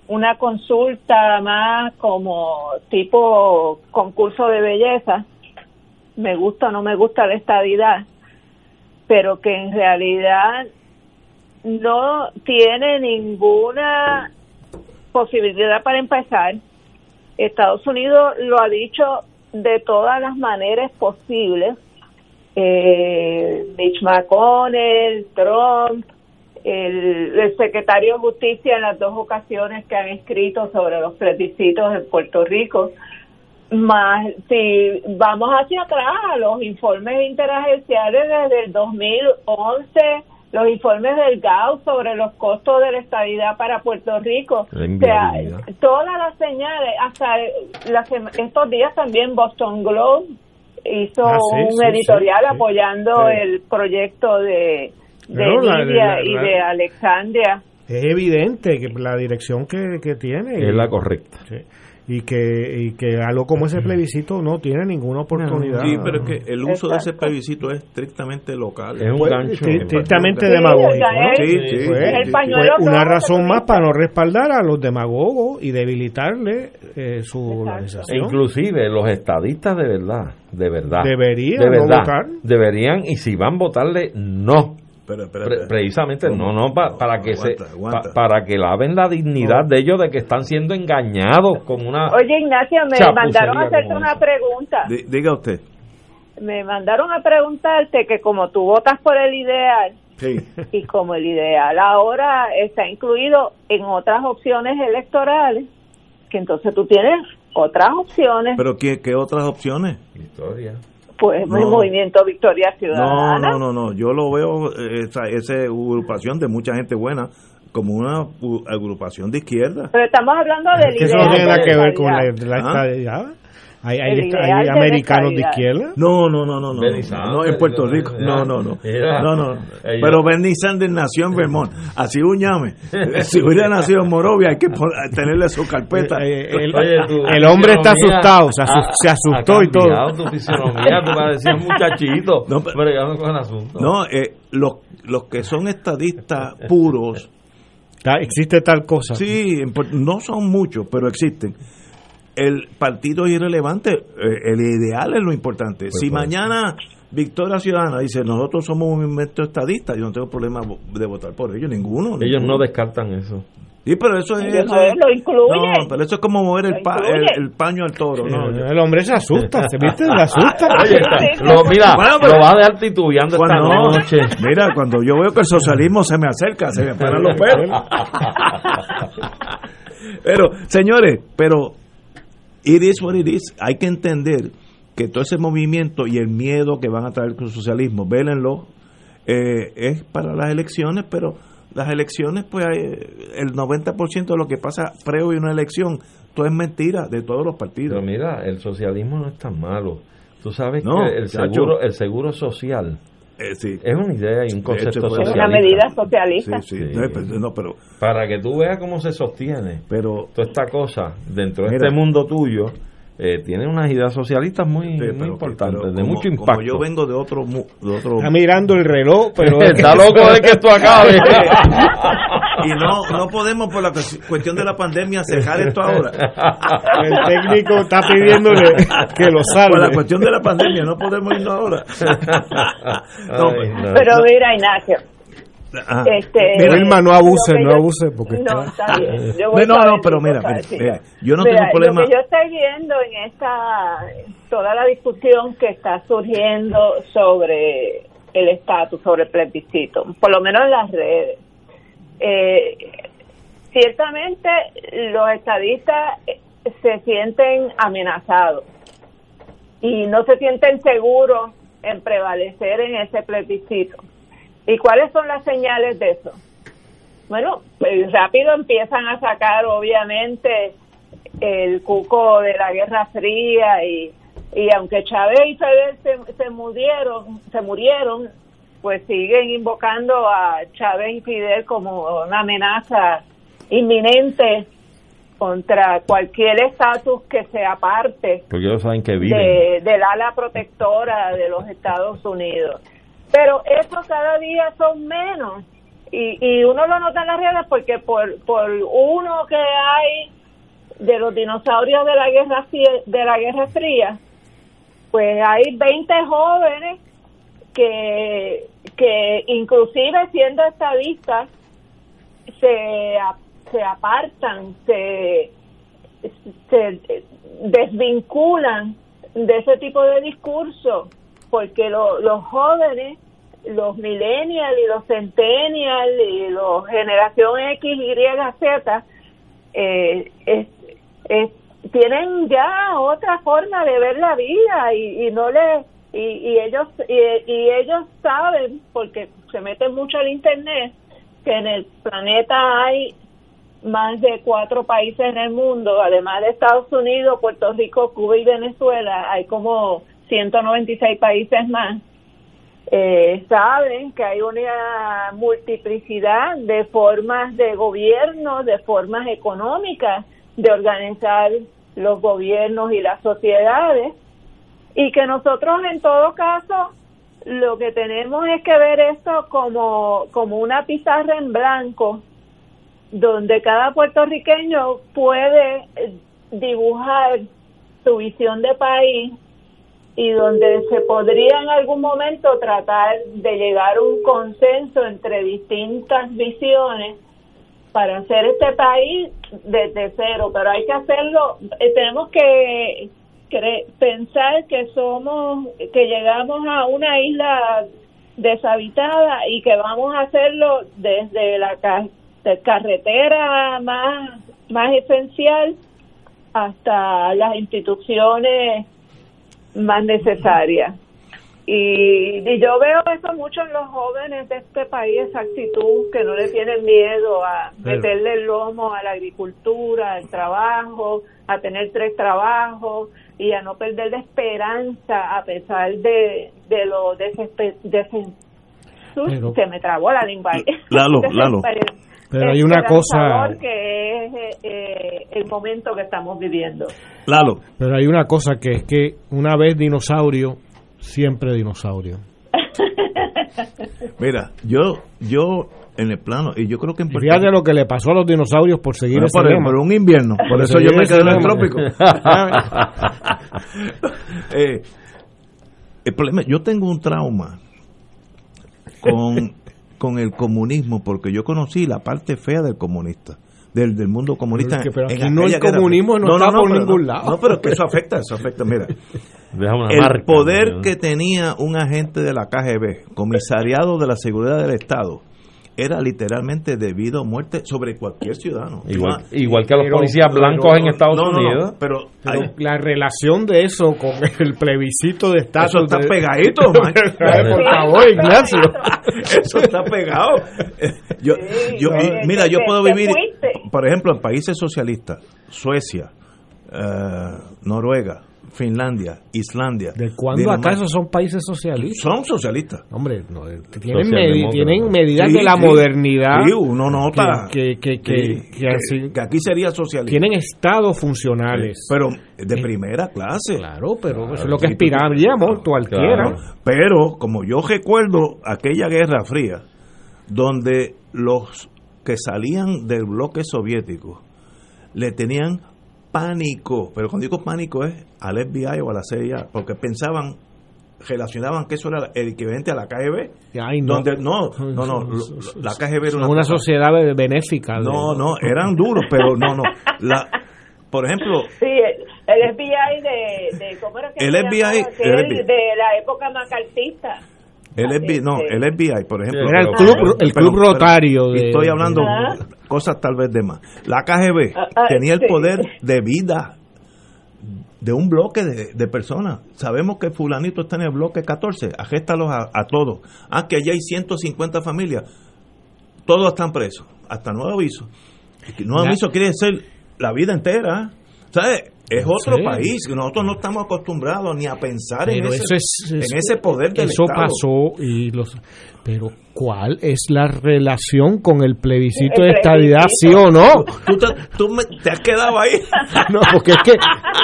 una consulta más como tipo concurso de belleza. Me gusta o no me gusta la estadidad, pero que en realidad no tiene ninguna posibilidad para empezar. Estados Unidos lo ha dicho de todas las maneras posibles. Eh, Mitch McConnell, Trump, el, el secretario de Justicia en las dos ocasiones que han escrito sobre los plebiscitos en Puerto Rico, más si vamos hacia atrás a los informes interagenciales desde el 2011, los informes del GAO sobre los costos de la estabilidad para Puerto Rico, o sea, todas las señales, hasta las, estos días también Boston Globe hizo Ah, sí, un sí, editorial sí, apoyando el proyecto de, de No, la- Lidia la- y de Alexandria. Es evidente que la dirección que, que tiene Es la correcta. Sí. y que y que algo como ese plebiscito no tiene ninguna oportunidad. Sí, pero es que el uso de ese plebiscito es estrictamente local. Es un gancho. estri- estrictamente Sí, demagógico. Pues, pues, una razón más para no respaldar a los demagogos y debilitarle eh, su organización. inclusive los estadistas de verdad, de verdad, Deberían de no verdad, votar. deberían y si van a votarle no, Espera, espera. precisamente ¿Cómo? no, no pa- No, para que aguanta, se aguanta. pa- para que laven la dignidad de ellos de que están siendo engañados con una Oye, Ignacio, me mandaron a hacerte una esa. pregunta. Di- Diga usted. Me mandaron a preguntarte que como tú votas por el ideal Sí. [LAUGHS] y como el ideal ahora está incluido en otras opciones electorales, que entonces tú tienes otras opciones, Pero ¿qué, qué otras opciones? historia. Pues no. el movimiento Victoria No, Ciudadana. no, no, no. Yo lo veo, eh, esa, esa agrupación de mucha gente buena, como una agrupación de izquierda. Pero estamos hablando del Que eso no tiene nada de que ver con la, la Ah. Hay, hay, hay americanos de izquierda. No, no, no, no, no. No, Sanders, no, en Puerto no, Rico. No, no, no. [LAUGHS] No, no. Pero Bernie Sanders nació en Vermont. Así un llame. [LAUGHS] Si hubiera nacido en Morovia, hay que tenerle su carpeta. Eh, el, tu el hombre está asustado, se, asustó y todo. tu fisionomía, tú parecías un muchachito No, pero- bregando con el asunto. No, eh, los, los que son estadistas puros, Existe tal cosa. sí, no son muchos, pero existen. El partido es irrelevante, eh, el ideal es lo importante. Pues si mañana Victoria Ciudadana dice, nosotros somos un movimiento estadista, yo no tengo problema de votar por ellos, ninguno. Ellos ninguno. no descartan eso. Sí, pero eso es... Eso no es- lo incluyen. No, pero eso es como mover el, pa- el, el paño al toro, ¿no? El hombre se asusta, ¿se viste? Se asusta. [LAUGHS] Oye, está- lo, mira, Bueno, pero- lo va a dejar titubeando esta Cuando- noche. Mira, cuando yo veo que el socialismo se me acerca, se me paran los pelos. [LAUGHS] pero, señores, pero it is what it is. Hay que entender que todo ese movimiento y el miedo que van a traer con el socialismo, vélenlo, eh, es para las elecciones, pero las elecciones, pues hay- el 90% de lo que pasa previo a una elección, todo es mentira de todos los Pero partidos. mira, el socialismo no es tan malo. Tú sabes No, que el seguro, el seguro social Eh, sí. es una idea y un De concepto hecho, fue- Es socialista. una medida socialista. Sí, sí, Sí. No, no, pero, Para que tú veas cómo se sostiene pero toda esta cosa dentro de Mira. este mundo tuyo, eh, tiene unas ideas socialistas muy, Sí, muy importantes, de como- mucho como impacto. yo vengo de otro, de otro Está mirando el reloj, pero [LAUGHS] Está loco de que esto acabe. [LAUGHS] y no no podemos por la cues- cuestión de la pandemia cejar esto ahora. el técnico está pidiéndole que lo Por salve. la cuestión de la pandemia no podemos irnos ahora. No, Ay, no. Pero mira, Ignacio, Ajá. este, Mira, Wilma, no abuse, no yo- abuse, porque no, está- está bien. Yo voy No, no, ver pero mira, mira, mira, yo no Mira, tengo problema. Lo que yo estoy viendo en esta, toda la discusión que está surgiendo sobre el estatus, sobre el plebiscito, por lo menos en las redes. Eh, ciertamente los estadistas eh, se sienten amenazados y no se sienten seguros en prevalecer en ese plebiscito. ¿Y cuáles son las señales de eso? Bueno, pues rápido empiezan a sacar obviamente el cuco de la Guerra Fría y, y aunque Chávez y Fidel se, se murieron, se murieron, pues siguen invocando a Chávez y Fidel como una amenaza inminente contra cualquier estatus que sea parte Porque ellos saben que viven. de, del ala protectora de los Estados Unidos. Pero eso cada día son menos. Y, y uno lo nota en las redes porque por, por uno que hay de los dinosaurios de la guerra de la guerra fría pues hay 20 jóvenes que que inclusive siendo estadistas se se apartan se se desvinculan de ese tipo de discurso porque lo- los jóvenes los millennials y los centennials y los generación X, Y, Z eh, tienen ya otra forma de ver la vida y, no le y, y ellos y, ellos saben porque se meten mucho al internet que en el planeta hay más de cuatro países en el mundo, además de Estados Unidos, Puerto Rico, Cuba y Venezuela, hay como 196 países más. Eh, saben que hay una multiplicidad de formas de gobierno, de formas económicas de organizar los gobiernos y las sociedades y que nosotros en todo caso lo que tenemos es que ver esto como, como una pizarra en blanco donde cada puertorriqueño puede eh, dibujar su visión de país y donde se podría en algún momento tratar de llegar a un consenso entre distintas visiones para hacer este país desde cero, pero hay que hacerlo, eh, tenemos que pensar que somos, que llegamos a una isla deshabitada y que vamos a hacerlo desde la carretera más, más esencial hasta las instituciones más necesarias. Y, yo veo eso mucho en los jóvenes de este país, esa actitud que no le tienen miedo a meterle el lomo a la agricultura, al trabajo, a tener tres trabajos y a no perder la esperanza a pesar de, de lo desesperado. Se me trabó la lengua. Lalo, [LAUGHS] Lalo. Pero hay una cosa que es eh, el momento que estamos viviendo. Lalo. Pero hay una cosa que es que una vez dinosaurio, siempre dinosaurio. Mira, yo yo en el plano y yo creo que en Fíjate lo que le pasó a los dinosaurios por seguir ese por, por, un invierno, por, eso yo me quedé en el trópico. [LAUGHS] [LAUGHS] eh, el problema, yo tengo un trauma con con el comunismo, porque yo conocí la parte fea del comunista. Del, del mundo comunista. Pero, no el comunismo no, está por ningún lado. No, pero que eso afecta, eso afecta. Mira, [LAUGHS] el poder que tenía un agente de la KGB, comisariado de la seguridad del Estado, era literalmente debido a muerte sobre cualquier ciudadano. Igual, igual que a los policías blancos en Estados Unidos. pero, la relación de eso con el plebiscito de Estado. Eso está pegadito, [LAUGHS] Por favor, Ignacio. [LAUGHS] eso está pegado. [LAUGHS] Yo, yo, mira, yo puedo vivir, por ejemplo, en países socialistas, Suecia, eh, Noruega, Finlandia, Islandia. ¿De cuándo acá esos son países socialistas? Son socialistas. Hombre, no, tienen, tienen medidas de la modernidad. Sí, uno nota que, que, que, que, aquí sería socialista. Tienen estados funcionales. pero de primera clase. Claro, pero eso es lo que aspiraríamos cualquiera. Pero, como yo recuerdo aquella Guerra Fría, donde los que salían del bloque soviético le tenían pánico, pero cuando digo pánico es al FBI o a la CIA, porque pensaban, relacionaban que eso era el equivalente a la KGB, no. donde no, [LAUGHS] no, no, la KGB era una, sociedad benéfica. No, no, eran duros, pero no, no, la, por ejemplo, sí, el, FBI de, ¿cómo era que el FBI, el de la época macartista. El FBI, no, el FBI, por ejemplo. Era el club, el club rotario. estoy hablando cosas tal vez de más. La KGB ah, ah, tenía el poder de vida de un bloque de, personas. Sabemos que fulanito está en el bloque 14, agéstalos a, a todos. Ah, que allá hay 150 familias. Todos están presos, hasta nuevo aviso. Nuevo aviso quiere decir la vida entera. ¿Sabes? Es otro país, nosotros no estamos acostumbrados ni a pensar en, ese, en ese poder del Eso pasó y los pero ¿cuál es la relación con el plebiscito de estabilidad, sí o no? Tú, te, tú te, has quedado ahí. [LAUGHS] No, porque es que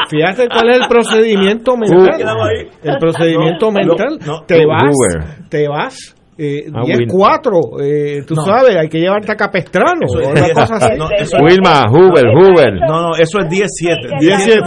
fíjate cuál es el procedimiento mental. El procedimiento mental. te vas, te vas eh, 10 4 eh, tú sabes hay que llevarte a Capestrano eso es, cosa así. No, eso Wilma Huber Huber no no eso es 10 7 10 7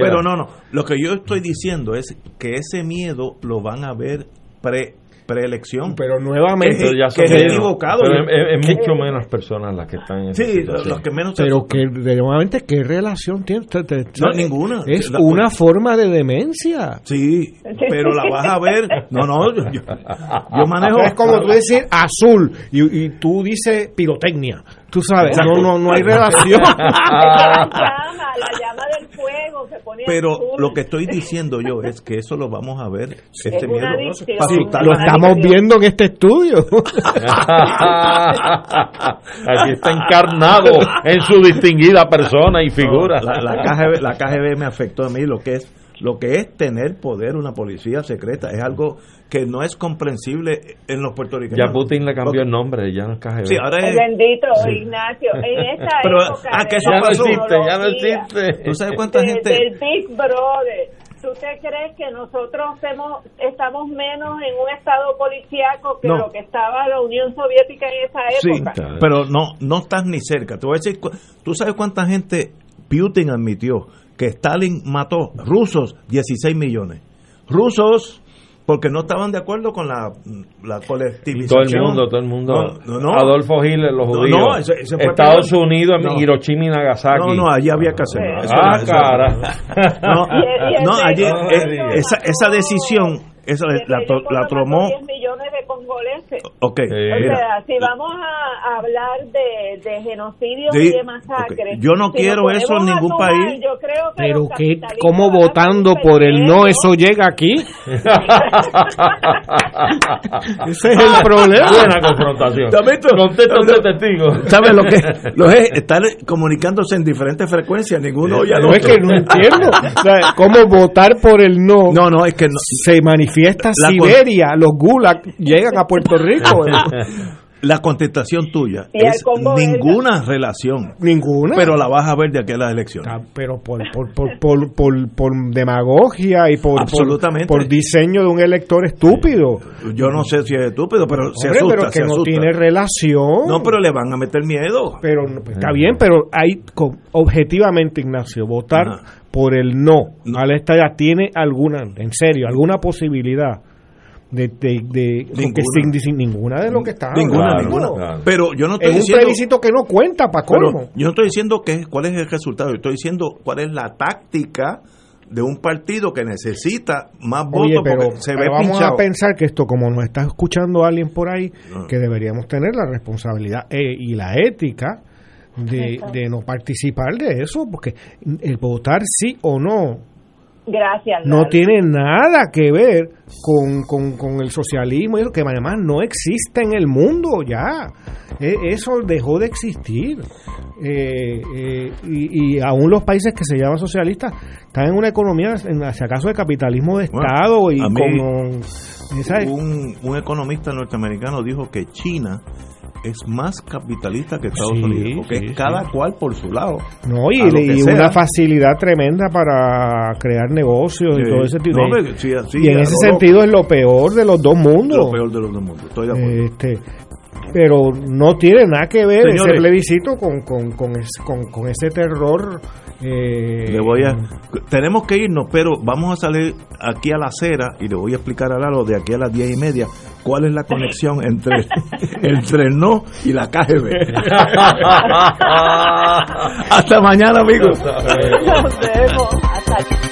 pero no no lo que yo estoy diciendo es que ese miedo lo van a ver pre preelección. Pero nuevamente, que, ya que es menos. equivocado. Pero es, es mucho menos personas las que están en Sí, los que menos Pero que nuevamente, ¿qué relación tiene? Te- te- No, ninguna. Es La- una forma de demencia. Sí, pero la vas a ver. No, no, yo, yo- yo manejo. Es como tú decir azul y, y tú dices pirotecnia. Tú sabes, no, no, no hay relación. La [LAUGHS] llama, la llama del fuego se pone Pero azul. lo que estoy diciendo yo es que eso lo vamos a ver este Es miércoles. Sí, lo estamos viendo en este estudio. [LAUGHS] Aquí está encarnado en su distinguida persona y figura. No, la, la KGB, la KGB me afectó a mí lo que es lo que es tener poder una policía secreta es algo que no es comprensible en los puertorriqueños. Ya Putin le cambió el nombre, ya no es KGB. Sí, ahora es bendito Sí. Ignacio, en [LAUGHS] esta Pero, época ah, que eso la pasó. Ya no existe, ya no existe. ¿Tú sabes cuánta de- gente del Big Brother. ¿Tú te crees que nosotros hemos- estamos menos en un estado policíaco que No. lo que estaba la Unión Soviética en esa Sí, época? pero no no estás ni cerca. Te voy a decir, cu- ¿tú sabes cuánta gente Putin admitió que Stalin mató rusos 16 millones? Rusos porque no estaban de acuerdo con la, la Todo colectivización. el mundo, todo el mundo. No, no, no. Adolfo Hitler, los judíos. no, eso- eso fue Estados peor. Unidos, No. Hiroshima y Nagasaki. No, no, allí había que hacerlo. Ah, eso cara. No, [LAUGHS] allí esa, esa decisión esa la, la mató tomó. 10 millones de congoleses. Ok, O mira. sea, si vamos a hablar de, de genocidio Sí, y de masacre. Yo no si quiero eso en ningún país. Yo creo que Pero que, ¿cómo votando por el no eso llega aquí? [LAUGHS] Ese es el problema. Buena confrontación. Contéstate, testigo. ¿Sabes lo que [LAUGHS] lo es? Estar comunicándose en diferentes frecuencias, ninguno ya No es que no entiendo. O sea, ¿Cómo votar por el no? No, no, es que no- se manifiesta Con- Siberia, los gulag llegan a Puerto Rico. [LAUGHS] la contestación tuya Y es ninguna relación, Ninguna. pero la vas a ver de aquí a las elecciones. Ah, pero por, por, por, por, por, por demagogia y por, por, Absolutamente. por diseño de un elector estúpido. Yo no sé si es estúpido, pero se Hombre, asusta, pero que se no asusta. tiene relación. No, pero le van a meter miedo. Pero no, pues, está bien, pero hay objetivamente, Ignacio, votar Ajá. por el no, a la tiene alguna, en serio, alguna posibilidad de, de, de- Ninguna. sin, sin ninguna de lo que está Ninguna, hablando. ninguna. claro. Pero yo no estoy Es un plebiscito que no cuenta para colmo. yo no estoy diciendo que, cuál es el resultado, yo estoy diciendo cuál es la táctica de un partido que necesita más Oye, votos pero, porque se pero ve vamos pinchado. a pensar que esto, como nos está escuchando alguien por ahí, Ah. que deberíamos tener la responsabilidad eh, y la ética de, de no participar de eso, porque el votar sí o no Gracias. no Lalo. tiene nada que ver con, con, con el socialismo y eso que además no existe en el mundo ya. Eh, eso dejó de existir. Eh, eh, y, y aún los países que se llaman socialistas están en una economía, en, si acaso, de capitalismo de Bueno, Estado y esa- un, un economista norteamericano dijo que China es más capitalista que Estados Sí, Unidos, porque sí, es cada sí. cual por su lado. No, y, una facilidad tremenda para crear negocios y todo ese tipo No, de- y en ese lo sentido es lo peor de los dos mundos. Lo peor de los dos mundos, estoy de acuerdo. Este, pero no tiene nada que ver Señores. ese plebiscito con, con, con, es- con- con ese terror. eh, Le voy a, tenemos que irnos, pero vamos a salir aquí a la acera y le voy a explicar a Lalo de aquí a las diez y media cuál es la conexión entre, [LAUGHS] entre el no y la KGB. [LAUGHS] Hasta mañana, amigos. Nos vemos. Hasta